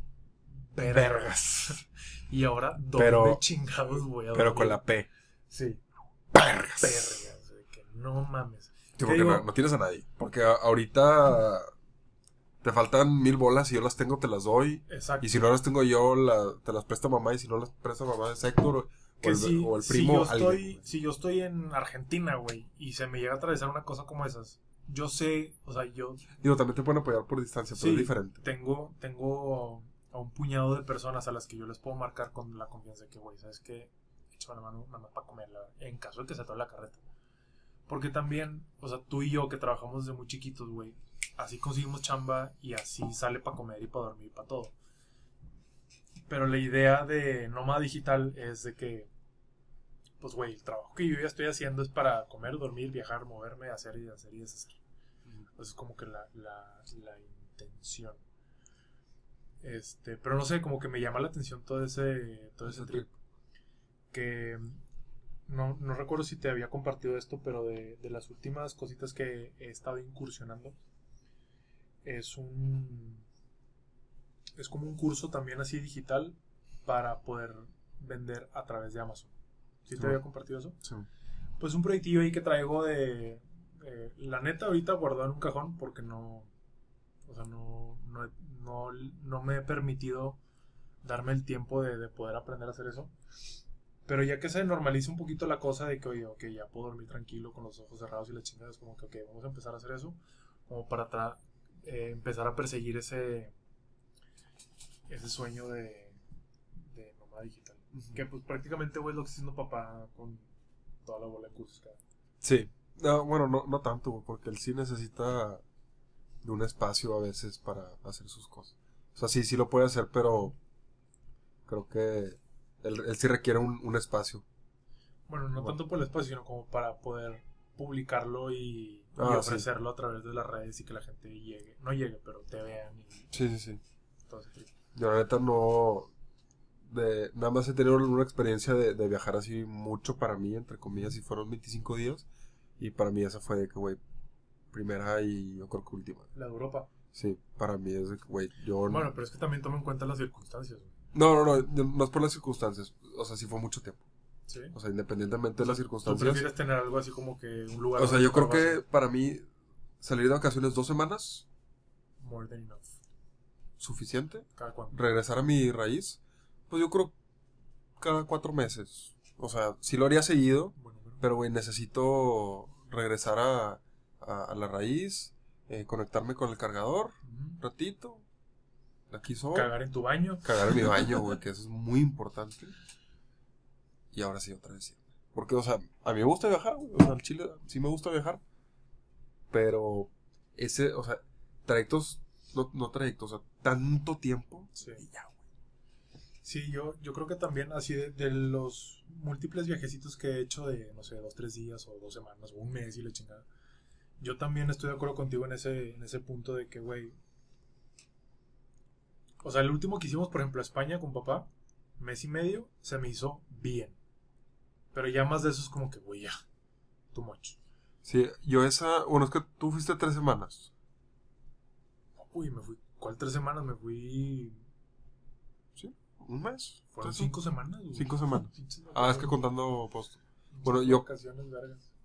Vergas. <laughs> y ahora, ¿dónde Pero- chingados voy a Pero dormir? con la P. Sí, Vergas. vergas. que no mames. Sí, ¿Qué porque no, no tienes a nadie. Porque a- ahorita te faltan mil bolas. Si yo las tengo, te las doy. Exacto. Y si no las tengo yo, la- te las presta mamá. Y si no las presta mamá, es Héctor. O, que el, si, o el si yo estoy, si yo estoy en Argentina, güey, y se me llega a atravesar una cosa como esas, yo sé, o sea, yo Digo, también te pueden apoyar por distancia, pero Sí. es diferente. tengo, tengo a un puñado de personas a las que yo les puedo marcar con la confianza de que, güey, ¿sabes qué? Échame la mano nada más para comerla, en caso de que se atore la carreta. Porque también, o sea, tú y yo que trabajamos desde muy chiquitos, güey, así conseguimos chamba y así sale para comer y para dormir, para todo. Pero la idea de nómada digital es de que, pues, güey, el trabajo que yo ya estoy haciendo es para comer, dormir, viajar, moverme, hacer y hacer y deshacer. Entonces, es como que la, la, la intención. Este, pero no sé, como que me llama la atención todo ese, todo ese Ese trip. Que no, no recuerdo si te había compartido esto, pero de, de las últimas cositas que he estado incursionando, es un. Es como un curso también así digital para poder vender a través de Amazon. ¿Sí te había compartido eso? Sí. Pues un proyectillo ahí que traigo de. eh, la neta, ahorita guardado en un cajón porque no. O sea, no, no, no, no me he permitido darme el tiempo de, de poder aprender a hacer eso. Pero ya que se normaliza un poquito la cosa de que, oye, ok, ya puedo dormir tranquilo con los ojos cerrados y la chingada, es como que, ok, vamos a empezar a hacer eso. Como para eh, empezar a perseguir ese. Ese sueño de. de nómada digital. Que pues prácticamente, güey, es lo que está haciendo papá con toda la bola de cursos. Sí. No, bueno, no, no tanto, güey, porque él sí necesita de un espacio a veces para hacer sus cosas. O sea, sí, sí lo puede hacer, pero creo que él, él sí requiere un, un espacio. Bueno, no Bueno. tanto por el espacio, sino como para poder publicarlo y, y Ah, sí. ofrecerlo a través de las redes y que la gente llegue. No llegue, pero te vean y Sí, sí, sí. todo ese. Yo la neta no... De, nada más he tenido una experiencia de, de viajar así mucho para mí, entre comillas, y fueron 25 días. Y para mí esa fue de que, güey, primera y yo creo que última. La de Europa. Sí, para mí es de que, güey, yo... no- Bueno, pero es que también toma en cuenta las circunstancias. güey. No, no, no, no, no es por las circunstancias. O sea, sí fue mucho tiempo. ¿Sí? O sea, independientemente de las ¿Tú circunstancias. prefieres tener algo así como que un lugar... O sea, yo creo que para mí salir de vacaciones dos semanas, More than enough. Suficiente. Cada cuánto. Regresar a mi raíz, pues yo creo cada cuatro meses. O sea, sí lo haría seguido, Bueno, bueno. pero güey, necesito regresar a, a, a la raíz, eh, conectarme con el cargador, un ratito. Aquí soy. Cagar en tu baño. Cagar en mi baño, <laughs> güey, que eso es muy importante. Y ahora sí, otra vez. Porque, o sea, a mí me gusta viajar, güey. O sea, al Chile sí me gusta viajar. Pero ese, o sea, trayectos, no, no trayectos, o sea, tanto tiempo. Sí. Y ya, güey. Sí, yo, yo creo que también así de, de los múltiples viajecitos que he hecho de, no sé, dos, tres días o dos semanas o un mes y la chingada. Yo también estoy de acuerdo contigo en ese, en ese punto de que, güey. O sea, el último que hicimos, por ejemplo, a España con papá, mes y medio, se me hizo bien. Pero ya más de eso es como que, güey, ya. Too much. Sí, yo esa, bueno, es que tú fuiste tres semanas. Uy, me fui. ¿Cuál tres semanas? Me fui. ¿Sí? ¿Un mes? Fueron cinco semanas. güey. Cinco semanas. Ah, es que contando post. Bueno, yo-.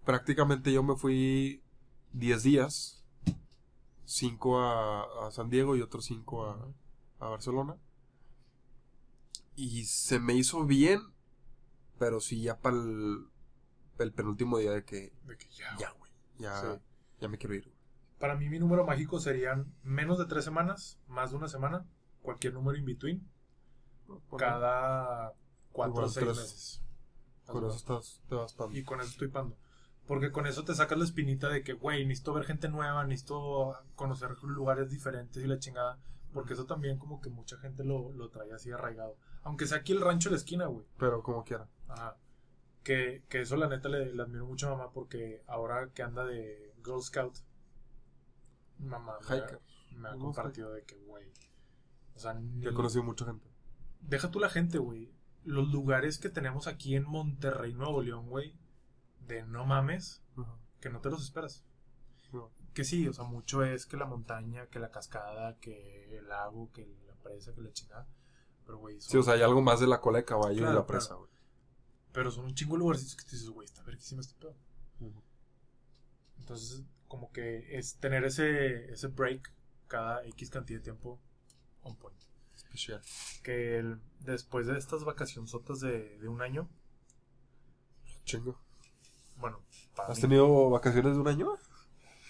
Prácticamente yo me fui 10 días. Cinco a, a San Diego y otros cinco a, a Barcelona. Y se me hizo bien, pero sí ya para el, el penúltimo día de que De que ya. ya, güey, ya, Sí. ya me quiero ir. Para mí mi número mágico serían menos de tres semanas, más de una semana, cualquier número in between, cada cuatro o seis tres. meses. Con eso estás, te vas para... Y con eso estoy pando. Porque con eso te sacas la espinita de que, güey, necesito ver gente nueva, necesito conocer lugares diferentes y la chingada. Porque eso también como que mucha gente lo, lo trae así arraigado. Aunque sea aquí el rancho de la esquina, güey. Pero como quiera. Ajá. Que, que eso la neta le, le admiro mucho a mamá porque ahora que anda de Girl Scout, mamá me, Hiker. me ha compartido de que, güey, o sea, ni- Ya he conocido mucha gente. deja tú la gente, güey. Los lugares que tenemos aquí en Monterrey, Nuevo León, güey, de no mames, que no te los esperas. No. Que sí, o sea, mucho es que la montaña, que la cascada, que el lago, que la presa, que la chingada. Pero, güey, son- Sí, o sea, hay algo más de la cola de caballo y Claro, la presa, güey. pero son un chingo de lugarcitos que te dices, güey, está verguísima este pedo. Ujú. Entonces, como que es tener ese, ese break cada X cantidad de tiempo on point. Especial. Que el- después de estas vacacionzotas de, de un año, Chingo. bueno, para ¿Has mí, tenido vacaciones de un año?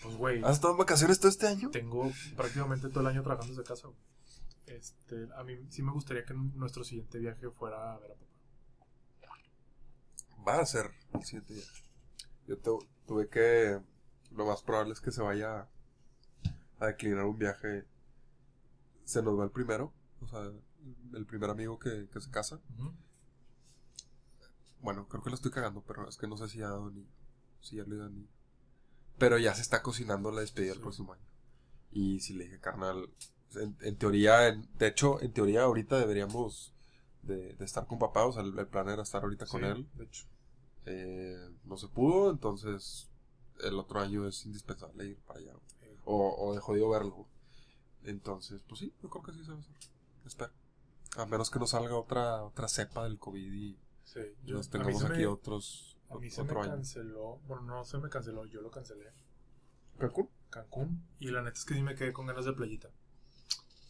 pues güey, ¿Has estado en vacaciones todo este año? tengo prácticamente todo el año trabajando desde casa. güey. Este, a mí sí me gustaría que nuestro siguiente viaje fuera a ver a papá. Va a ser el siguiente día. Yo tu- tuve que. Lo más probable es que se vaya a declinar un viaje, se nos va el primero, o sea, el primer amigo que, que se casa. Bueno, creo que lo estoy cagando, pero es que no sé si ya ha dado niño. Si ya le dio niño. Pero ya se está cocinando la despedida el próximo año. Y si le dije, carnal, en, en teoría, en- de hecho, en teoría ahorita deberíamos de, de estar con papá, o sea, el, el plan era estar ahorita con Sí, él. De hecho. Eh, no se pudo, entonces el otro año es indispensable ir para allá. O, o de jodido verlo. Entonces, pues sí, yo creo que sí se va a hacer. Espero. A menos que no salga otra, otra cepa del COVID y sí, yo, nos tengamos aquí me, otros a mí se me año. canceló. Bueno, no se me canceló, yo lo cancelé. ¿Cancún? Cancún. Y la neta es que sí me quedé con ganas de playita.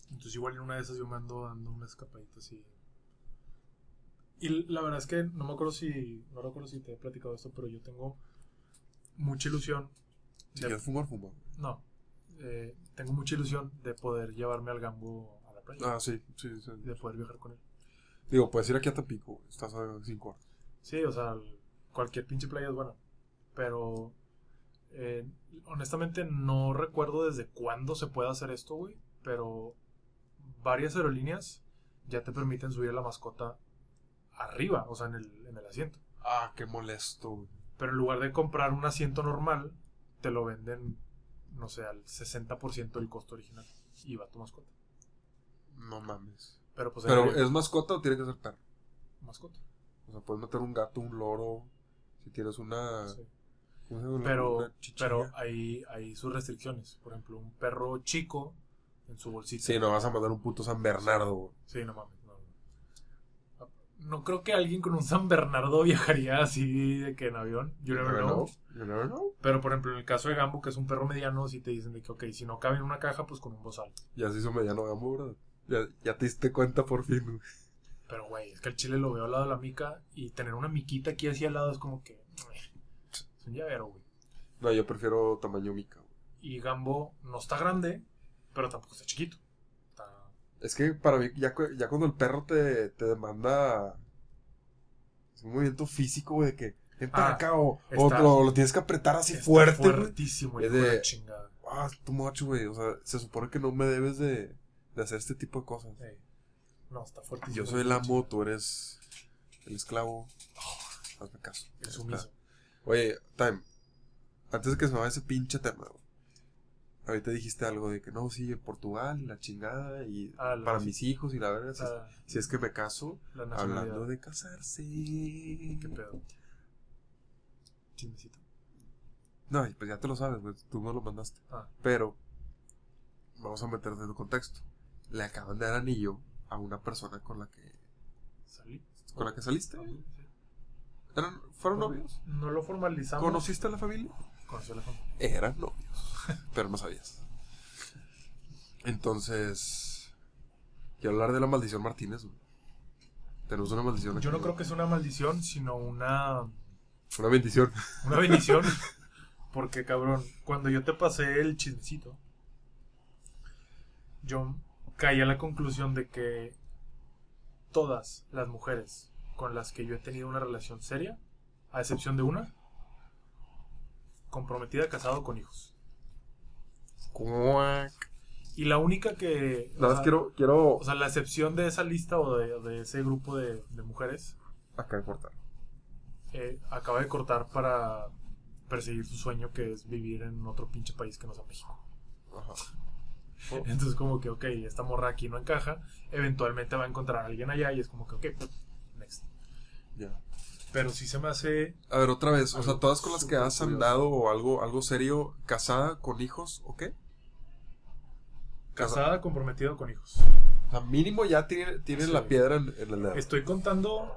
Entonces, igual en una de esas yo me ando dando una escapadita así. Y la verdad es que no me acuerdo si. No recuerdo si te he platicado esto, pero yo tengo mucha ilusión. Si de- quieres fumar, fuma. no. eh, tengo mucha ilusión de poder llevarme al gambo a la playa. Ah, sí, sí, sí. De poder viajar con él. Digo, puedes ir aquí a Tampico, estás a 5 horas. Sí, o sea, cualquier pinche playa es buena. Pero eh, honestamente no recuerdo desde cuándo se puede hacer esto, güey. Pero varias aerolíneas ya te permiten subir a la mascota arriba, o sea, en el, en el asiento. Ah, qué molesto, güey. Pero en lugar de comprar un asiento normal, te lo venden, no sé, al 60% del costo original. Y va tu mascota. No mames. Pero pues ¿Pero hay es mascota o tiene que ser perro? mascota. O sea, puedes meter un gato, un loro, si tienes una... sí. ¿cómo se llama? Una- Pero, una pero hay, hay sus restricciones. Por ejemplo, un perro chico en su bolsita. Sí, no vas a mandar un puto San Bernardo. Sí, no mames. No, creo que alguien con un San Bernardo <laughs> viajaría así de que en avión. You never know. You never know. Pero por ejemplo, en el caso de Gambo, que es un perro mediano, si te dicen de que, ok, si no cabe en una caja, pues con un bozal. Ya se hizo mediano gambo, ¿verdad? Ya, ya te diste cuenta por fin, güey. Pero güey, es que el chile lo veo al lado de la mica y tener una miquita aquí así al lado es como que. <sniffs> Es un llavero, güey. No, yo prefiero tamaño mica, güey. Y Gambo no está grande, pero tampoco está chiquito. Es que para mí, ya, ya cuando el perro te, te demanda es un movimiento físico, güey, de que entra Ah, acá o, lo, lo tienes que apretar así está fuerte, güey. Fuertísimo, Es hijo de chingada. Ah, too much, güey. O sea, se supone que no me debes de, de hacer este tipo de cosas. No, está fuertísimo. Yo soy el amo, tú eres el esclavo. hazme caso. El sumiso. Oye, Time, antes de que se me vaya ese pinche tema, güey. Ahorita dijiste algo de que no, sí, en Portugal la chingada y Ah, para mis hijos y la verdad, si, Ah, si es que me caso, hablando de casarse. ¿Qué pedo? Chismecito. No, pues ya te lo sabes, güey, tú me lo mandaste. Ah, Pero, vamos a meterte en tu contexto. Le acaban de dar anillo a una persona con la que, salí. con la que saliste. Ah, sí. ¿Eran, ¿Fueron novios? No lo formalizamos. ¿Conociste a la familia? Conoció a la familia. Eran novios, <laughs> pero no sabías. Entonces, quiero hablar de la maldición Martínez. güey. Tenemos una maldición. Yo aquí, no creo que sea una maldición, sino una, Una bendición. una bendición. <laughs> Porque, cabrón, cuando yo te pasé el chismecito, yo caí a la conclusión de que todas las mujeres con las que yo he tenido una relación seria, a excepción de una, comprometida, casado con hijos. Cuac. Y la única que... o Nada más sea, quiero, quiero O sea, la excepción de esa lista o de, de ese grupo de, de mujeres acá cortar. eh, acaba de cortar para perseguir su sueño que es vivir en otro pinche país que no sea México. Ajá. <laughs> Entonces como que, ok, esta morra aquí no encaja, eventualmente va a encontrar a alguien allá y es como que, ok, next. Ya. Pero si se me hace... A ver, otra vez. O sea, todas con las que has curioso. andado o algo, algo serio, casada con hijos, ¿o qué? Casada, comprometida con hijos. O sea, mínimo ya tienen Sí. la piedra en, en el dedo. Estoy contando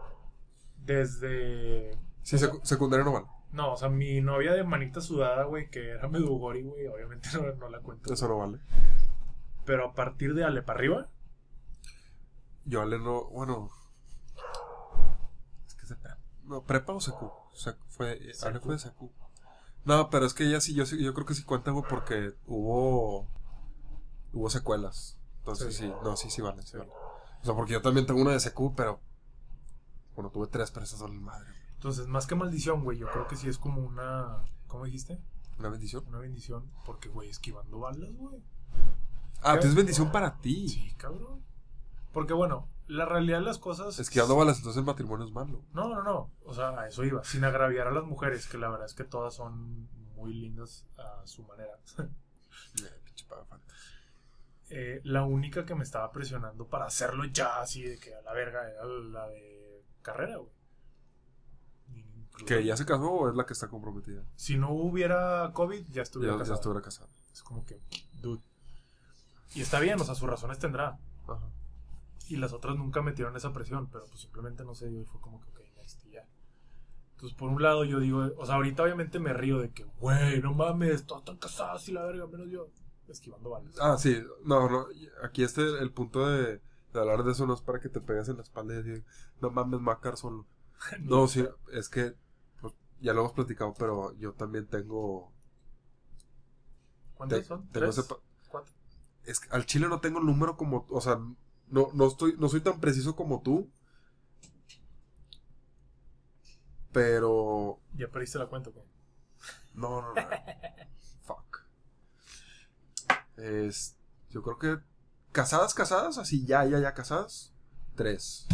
desde... Sí, secu- secundaria no vale. No, o sea, mi novia de manita sudada, güey, que era Medugori, güey, obviamente <laughs> no, no la cuento. Eso no vale. Pero a partir de Ale para arriba, Yo Ale no, bueno. Es que se No, prepa o secu. Sec- fue, Ale Secu. fue de secu. No, pero es que ella sí, yo, sí- yo creo que sí cuenta, güey, porque hubo. Hubo secuelas. Entonces Sí. sí, no, sí, sí vale, sí vale. O sea, porque yo también tengo una de secu, pero. Bueno, tuve tres, pero esas son madre. güey. entonces más que maldición, güey, yo creo que sí es como una... ¿Cómo dijiste? Una bendición. Una bendición, porque, güey, esquivando balas, güey. Ah, ¿Qué? tú es bendición para ti. Sí, cabrón. Porque bueno, la realidad de las cosas. Es que dando balas, entonces el matrimonio es malo. No, no, no. O sea, a eso iba. Sin agraviar a las mujeres, que la verdad es que todas son muy lindas a su manera. <laughs> Eh, la única que me estaba presionando para hacerlo ya, así de que a la verga, era la de carrera, güey. Incluso- ¿Que ya se casó o es la que está comprometida? Si no hubiera COVID, ya estuviera Ya, ya casado. estuviera casada. Es como que, dude. Y está bien, o sea, sus razones tendrá. Ajá. Y las otras nunca metieron esa presión, pero pues simplemente no se dio y fue como que, ok, next, y ya. Entonces, por un lado, yo digo, o sea, ahorita obviamente me río de que, güey, no mames, todas están casadas y la verga, menos yo. Esquivando balas. Ah, sí. No, no. Aquí este, el punto de, de hablar de eso no es para que te pegues en la espalda y decir, no mames, Macar solo. <laughs> No, sí, es que pues, ya lo hemos platicado, pero yo también tengo. ¿Cuántos te- son? tengo ¿Tres? ¿Cuatro? es que al chile no tengo el número como. O sea, no, no, estoy, no soy tan preciso como tú. Pero. ¿Ya perdiste la cuenta, güey? No, no, no. <laughs> Es. Yo creo que. Casadas, casadas, así ya, ya, ya casadas. Tres.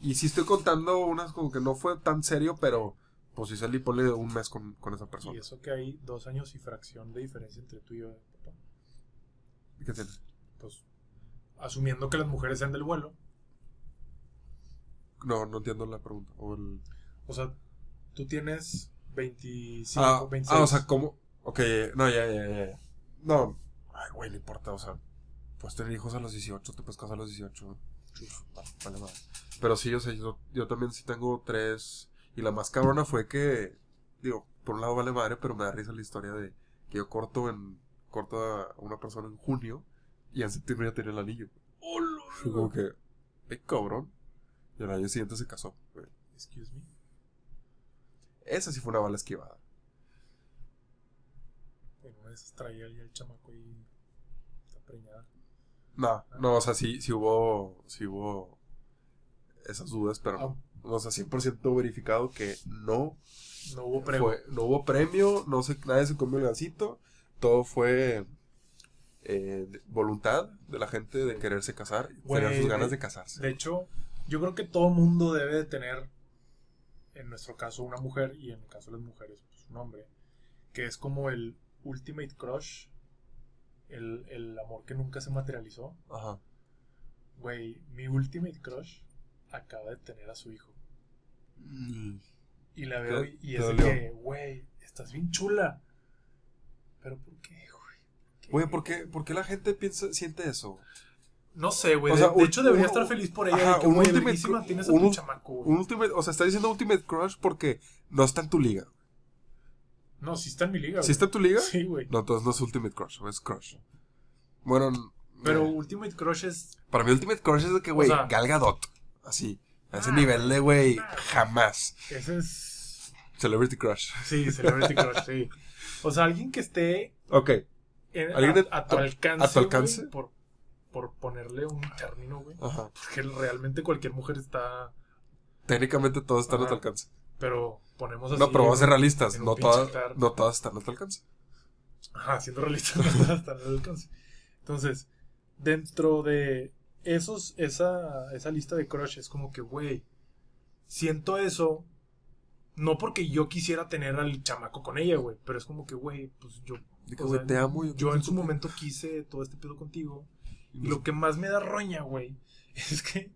Y sí estoy contando unas como que no fue tan serio, pero. Pues sí salí ponle un mes con, con esa persona. Y eso que hay dos años y fracción de diferencia entre tú y yo, papá. ¿Qué tiene? Pues, asumiendo que las mujeres sean del vuelo, No, no entiendo la pregunta. O el... o sea, tú tienes 25, ah, 26. ah, o sea, ¿cómo? Ok, no, ya, ya, ya. ya. No, ay, güey, no importa, o sea, puedes tener hijos a los 18, te puedes casar a los 18. Vale, vale. Pero sí, o sea, yo, yo también sí tengo tres. Y la más cabrona fue que, digo, por un lado vale madre, pero me da risa la historia de que yo corto en corto a una persona en junio y en septiembre ya tenía el anillo. Fue como que, ¡ay, cabrón! Y al año siguiente se casó. Excuse me. Esa sí fue una bala esquivada. Esas traía ya el chamaco y está preñada. No, no, o sea, sí, sí hubo, sí hubo esas dudas, pero Ah, no. O sea, 100% verificado que no no hubo premio. fue, no hubo premio, no se, nadie se comió el gancito, todo fue eh, voluntad de la gente de quererse casar, Güey, tener sus ganas de- de casarse. De hecho, yo creo que todo mundo debe de tener, en nuestro caso, una mujer y en el caso de las mujeres, pues un hombre, que es como el ultimate crush, el, el amor que nunca se materializó. Ajá. Güey, mi ultimate crush acaba de tener a su hijo. Mm. Y la veo ¿Te- y, es de que, güey, estás bien chula. Pero ¿por qué, güey? ¿Por Güey, ¿por qué, por qué la gente piensa, siente eso? No sé, güey. O de, sea, de un- hecho, debería un- estar feliz por ella. ajá, de que, un ultimate tienes a un tu chamaco. Un ultimate, o sea, está diciendo ultimate crush porque no está en tu liga. No, sí está en mi liga, ¿Sí está en tu liga? Sí, güey. No, entonces no es ultimate crush, es crush. Bueno, Pero eh, Ultimate Crush es. para mí ultimate crush es de que, güey, sea- Gal Gadot. Así. A ese Ah, nivel de, güey, ah. jamás. Ese es. Celebrity crush. Sí, Celebrity Crush, sí. O sea, alguien que esté Ok. en- ¿Alguien de- a, a tu alcance. a tu alcance? güey, por, por ponerle un término, güey. Ajá. Porque realmente cualquier mujer está. Técnicamente todos están a tu alcance. Pero ponemos así. No, pero vamos a ser realistas. No todas, no todas están a tu alcance. Ajá, siendo realistas, <laughs> no todas están al alcance. Entonces, dentro de esos, esa, esa lista de crushes, como que, güey, siento eso. No porque yo quisiera tener al chamaco con ella, güey. Pero es como que, güey, pues yo. De que, o güey, sea, te amo. Yo quiero en su tu- momento quise todo este pedo contigo. Y Y lo que más me da roña, güey, <laughs> es que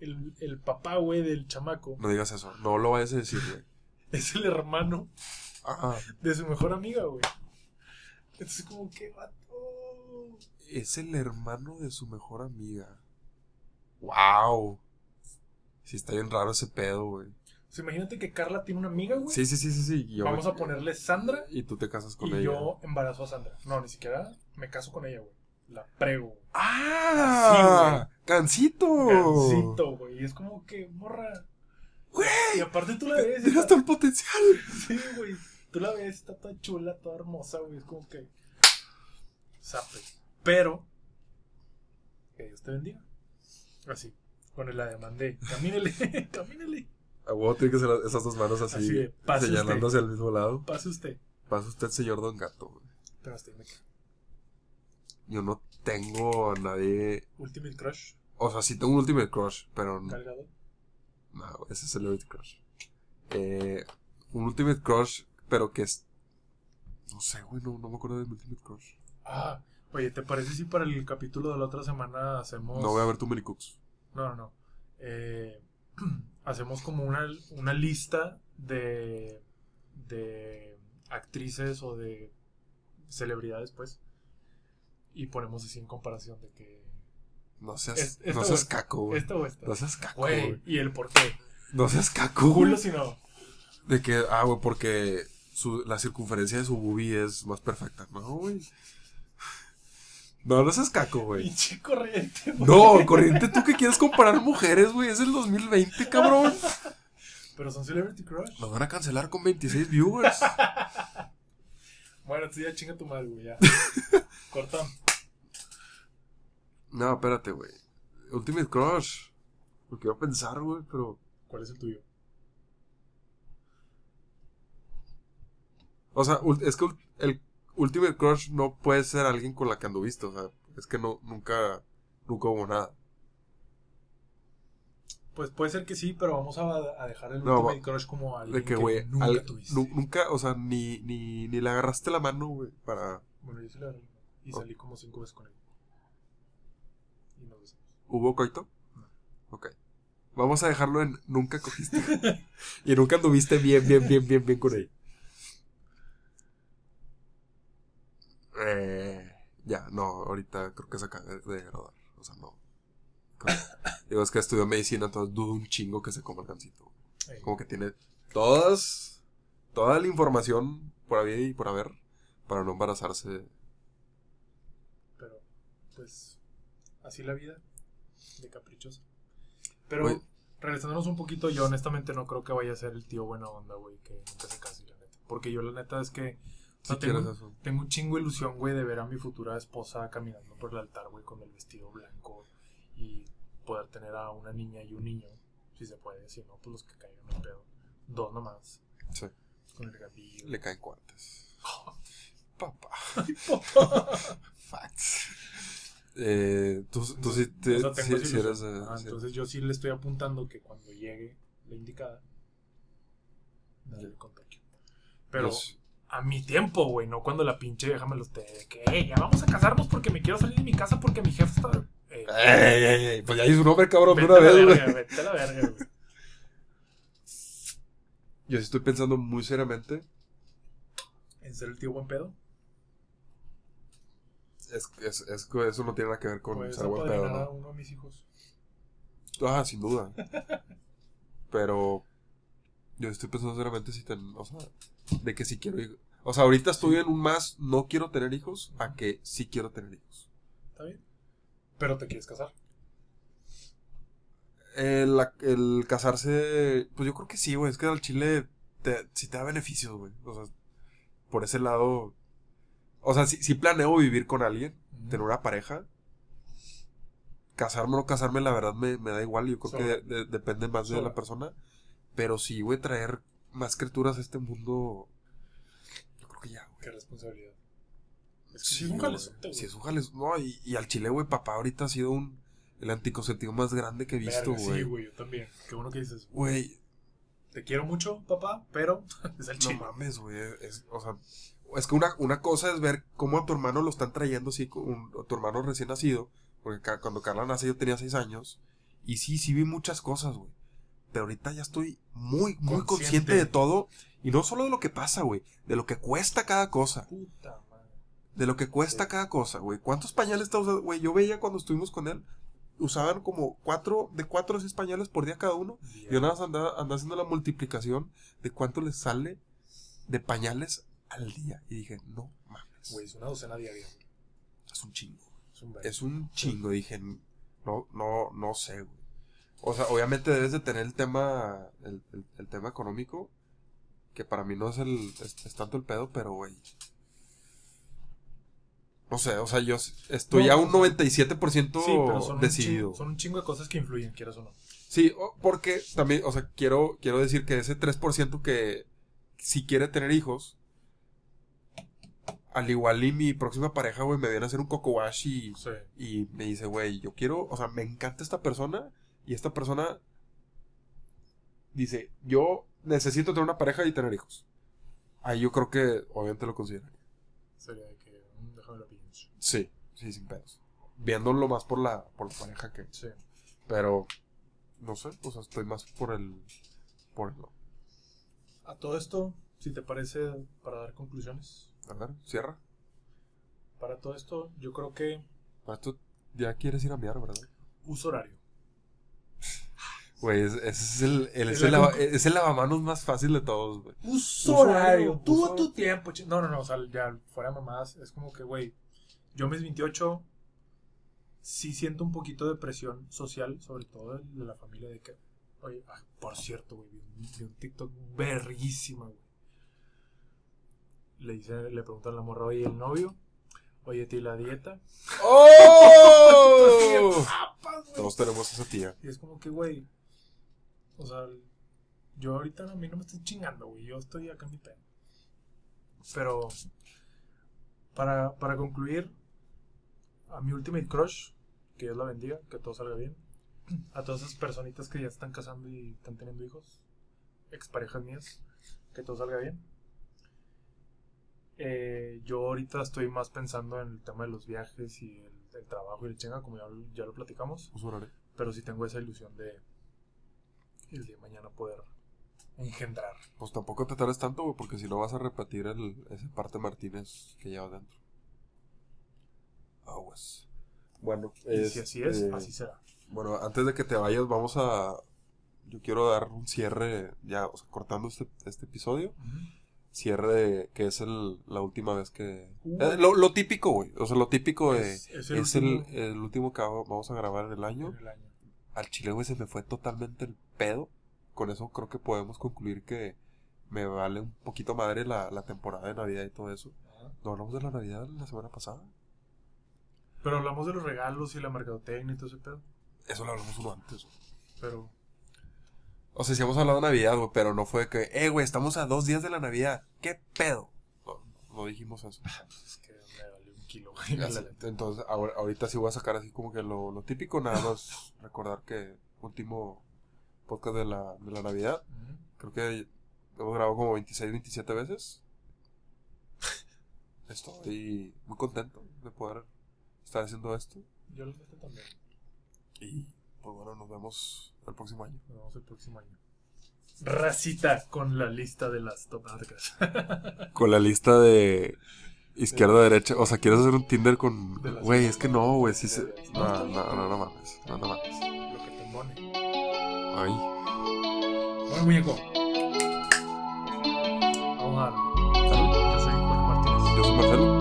el, el papá, güey, del chamaco No digas eso. No lo vayas a decir, güey. <laughs> es el hermano Ajá. de su mejor amiga, güey. Entonces, como que, vato. Es el hermano de su mejor amiga. Wow. Sí, está bien raro ese pedo, güey. Sea, imagínate que Carla tiene una amiga, güey. Sí, sí, sí, sí, sí. y yo Vamos a ponerle Sandra Y tú te casas con y ella. yo embarazo a Sandra. No, ni siquiera me caso con ella, güey. La prego. güey. ¡Ah! ¡Cancito! Gancito, güey. Y es como que, morra. Güey. Y aparte tú la ves. está- tan potencial. Sí, güey. Tú la ves, está toda chula, toda hermosa, güey. Es como que. Zape. Pero. Que Dios te bendiga. Así. Con el ademán de. Camínele, <laughs> camínele. A huevo tiene que ser esas dos manos así, Así de, pase señalando usted. hacia el mismo lado. Pase usted. Pasa usted, señor Don Gato. güey. Pero hasta ahí me quedo. yo no tengo a nadie. Ultimate Crush. O sea, sí tengo un Ultimate Crush, pero no. Cargado. No, ese es Celebrity Crush. Eh, un Ultimate Crush, pero que es. No sé, güey, no, no me acuerdo del Ultimate Crush. Ah, oye, ¿te parece si para el capítulo de la otra semana hacemos. No voy a ver Too Many Cooks. No, no, no. Eh, <clears throat> hacemos como una, una lista de, de actrices o de celebridades, pues. Y ponemos así en comparación de que. No seas, Es- esta no seas esta. caco, güey. Esta o esta. No seas caco, Güey, y el por qué. No seas caco. Culo si no. De que, ah, güey, porque su, la circunferencia de su boobie es más perfecta. No, güey. No, no seas caco, güey. Pinche corriente, güey. No, corriente, ¿tú que quieres comparar mujeres, güey? Es el 2020, cabrón. Pero son Celebrity Crush. Nos van a cancelar con 26 viewers. <laughs> Bueno, entonces ya chinga tu madre, güey, ya. <laughs> Cortón. No, espérate, güey. Ultimate Crush. Lo a pensar, güey, pero. ¿Cuál es el tuyo? O sea, es que el Ultimate Crush no puede ser alguien con la que anduviste. O sea, es que no, nunca, nunca hubo nada. Pues puede ser que sí, pero vamos a, a dejar el No, Ultimate va- Crush como alguien De que, que, güey, nunca al- tuviste. nu- nunca, o sea, ni, ni, ni le agarraste la mano, güey, para... Bueno, yo sí le agarré y Oh. salí como cinco veces con él. Y nos besamos. ¿Hubo coito? No. Ok. Vamos a dejarlo en nunca cogiste. y nunca anduviste bien, bien, bien, bien, bien con ella. Eh, ya, no, ahorita creo que se acaba de graduar. O sea, no. Digo, es que estudió medicina, entonces dudo un chingo que se coma el gancito. Como que tiene todas, toda la información por haber y por haber para no embarazarse. Pero, pues, así la vida. De caprichosa. Pero, regresándonos un poquito, yo honestamente no creo que vaya a ser el tío buena onda, güey, que nunca se case, la neta. Porque yo, la neta, es que. o Si sea, tengo, eso. tengo un chingo de ilusión, güey, de ver a mi futura esposa caminando por el altar, güey, con el vestido blanco y poder tener a una niña y un niño, si se puede, si no, pues los que caigan en pedo. Dos nomás, Sí. con el gatillo. Le caen cuantes. <laughs> Papá. <laughs> Facts. Eh, tú, tú sí, te, O sea, tengo sí- esa sí eres. ilusión. eh, Ah, sí. entonces yo sí le estoy apuntando que cuando llegue la indicada, dale con Tokio. Pero a mi tiempo, güey, no cuando la pinche vieja me lo esté de que, "Ey, ya vamos a casarnos porque me quiero salir de mi casa porque mi jefe está. Eh, ¡Ey, ey, ey! Pues ya hizo un nombre cabrón de una vez, güey. verga, vete a la verga, güey. Yo sí estoy pensando muy seriamente. ¿En ser el tío buen pedo? Es, es, es que eso no tiene nada que ver con Pues ser buen pedo, apadrinar a ¿no? uno de mis hijos. Ah, sin duda. <laughs> Pero yo estoy pensando seriamente si ten, o sea, de que sí quiero hijos. O sea, ahorita estoy en un más no quiero tener hijos a que sí quiero tener hijos. ¿Está bien? Pero te quieres casar. El, el casarse, pues yo creo que sí, güey. Es que al chile te, sí te da beneficios, güey. O sea, por ese lado. O sea, sí, sí planeo vivir con alguien, tener una pareja. Casarme o no casarme, la verdad me, me da igual. Yo creo que de- de- depende más de la persona. Pero sí, güey, traer más criaturas a este mundo. Yo creo que ya, güey. Qué responsabilidad. Es que Sí, es un güey. jalezote, güey. Sí, es un jales- No, y, y al chile, güey, papá ahorita ha sido un. El anticonceptivo más grande que he visto, Verga, Sí, güey. güey, yo también. Qué bueno que dices, Güey, te quiero mucho, papá, pero <laughs> es el No chile. mames, güey. Es, o sea, es que una, una cosa es ver cómo a tu hermano lo están trayendo así, un- a tu hermano recién nacido. Porque ca- cuando Carla nace yo tenía seis años. Y sí, sí vi muchas cosas, güey. Pero ahorita ya estoy muy, muy Consciente. consciente de todo. Y no solo de lo que pasa, güey. De lo que cuesta cada cosa. Puta madre. De lo que cuesta Sí. cada cosa, güey. ¿Cuántos pañales está usando? Güey, yo veía cuando estuvimos con él. Usaban como cuatro, de cuatro a seis pañales por día cada uno. Bien. Yo nada más andaba, andaba haciendo la multiplicación de cuánto les sale de pañales al día. Y dije, no mames. Güey, es una docena diaria, güey. Es un chingo. Es un. Es un chingo. Dije, no, no, no sé, güey. O sea, obviamente debes de tener el tema, el, el- el tema económico, que para mí no es el, es, es tanto el pedo, pero, güey. No sé, o sea, yo estoy No, a un o sea, 97% Sí, pero son un, decidido. chingo, son un chingo de cosas que influyen, quieras o no. Sí, porque también, o sea, quiero, quiero decir que ese 3% que si quiere tener hijos, al igual y mi próxima pareja, güey, me viene a hacer un coco wash y, Sí. y me dice, güey, yo quiero, o sea, me encanta esta persona y esta persona dice, yo necesito tener una pareja y tener hijos. Ahí yo creo que obviamente lo consideraría. Sería de que. mm, Déjame la pinche. Sí, sí, sin pedos. Viéndolo más por la, por la pareja que... Sí. Pero, no sé, o sea, estoy más por el... Por el... A todo esto, si te parece, para dar conclusiones. A ver, cierra. Para todo esto, yo creo que Para esto ya quieres ir a miar, ¿verdad? uso horario. <sighs> Güey, ese es el, el- Es es el, la lava- concu- es el lavamanos más fácil de todos, güey. Uso horario. uso- tu tiempo. No, no, no. O sea, ya fuera mamadas. Es como que, güey. Yo mis 28 sí siento un poquito de presión social, sobre todo de, de la familia, de que, oye, ah, por cierto, güey, vi, un- vi un TikTok verguísima, güey. Le dice, le preguntan a la morra, oye, el novio, oye, ¿y la dieta? ¡Oh! <laughs> Papas. Todos tenemos esa tía. Y es como que, güey, o sea, yo ahorita a mí no me estoy chingando, güey, yo estoy acá en mi pedo. Pero, para, para concluir, a mi ultimate crush, que Dios la bendiga, que todo salga bien. A todas esas personitas que ya están casando y están teniendo hijos, exparejas mías, que todo salga bien. Eh, yo ahorita estoy más pensando en el tema de los viajes y el, el trabajo y el chinga, como ya, lo- ya lo platicamos. Uso horario. Pero sí tengo esa ilusión de el día de mañana poder engendrar. Pues tampoco te tardes tanto, güey, porque si no vas a repetir el, ese parte Martínez que llevas dentro. Aguas. Bueno, Y si así es, eh, así será. Bueno, antes de que te vayas, vamos a. Yo quiero dar un cierre, ya, o sea, cortando este, este episodio. Cierre de que es el, la última vez que. Uh. eh, lo, lo típico, güey. O sea, lo típico de. Es- Es, es el, el el, último- último que vamos a grabar en el año. En el año. Al chile, güey, se me fue totalmente el pedo. Con eso creo que podemos concluir que me vale un poquito madre la, la temporada de Navidad y todo eso. No hablamos de la Navidad la semana pasada. Pero hablamos de los regalos y la mercadotecnia y todo ese pedo. Eso lo hablamos uno antes. Pero O sea, sí hemos hablado de Navidad, güey, pero no fue que, eh, güey, estamos a dos días de la Navidad. ¿Qué pedo? No, no dijimos eso. <laughs> es que me valió un kilo, güey. Entonces, ahora- ahorita sí voy a sacar así como que lo, lo típico, nada más recordar que último podcast de la, de la Navidad, creo que hemos grabado como 26, 27 veces. <laughs> Estoy muy contento de poder estar haciendo esto. Yo lo también. Y pues bueno, nos vemos el próximo año. Nos vemos el próximo año. Racita con la lista de las top marcas. <laughs> Con la lista de izquierda a derecha. O sea, ¿quieres hacer un Tinder con. Güey, es que no, güey. Sí se... No, no, no, no mames. No, no mames. Lo que te pone. Ay. Bueno, muñeco. Vamos a darle. Yo soy Juan Martínez. Yo soy Marcelo.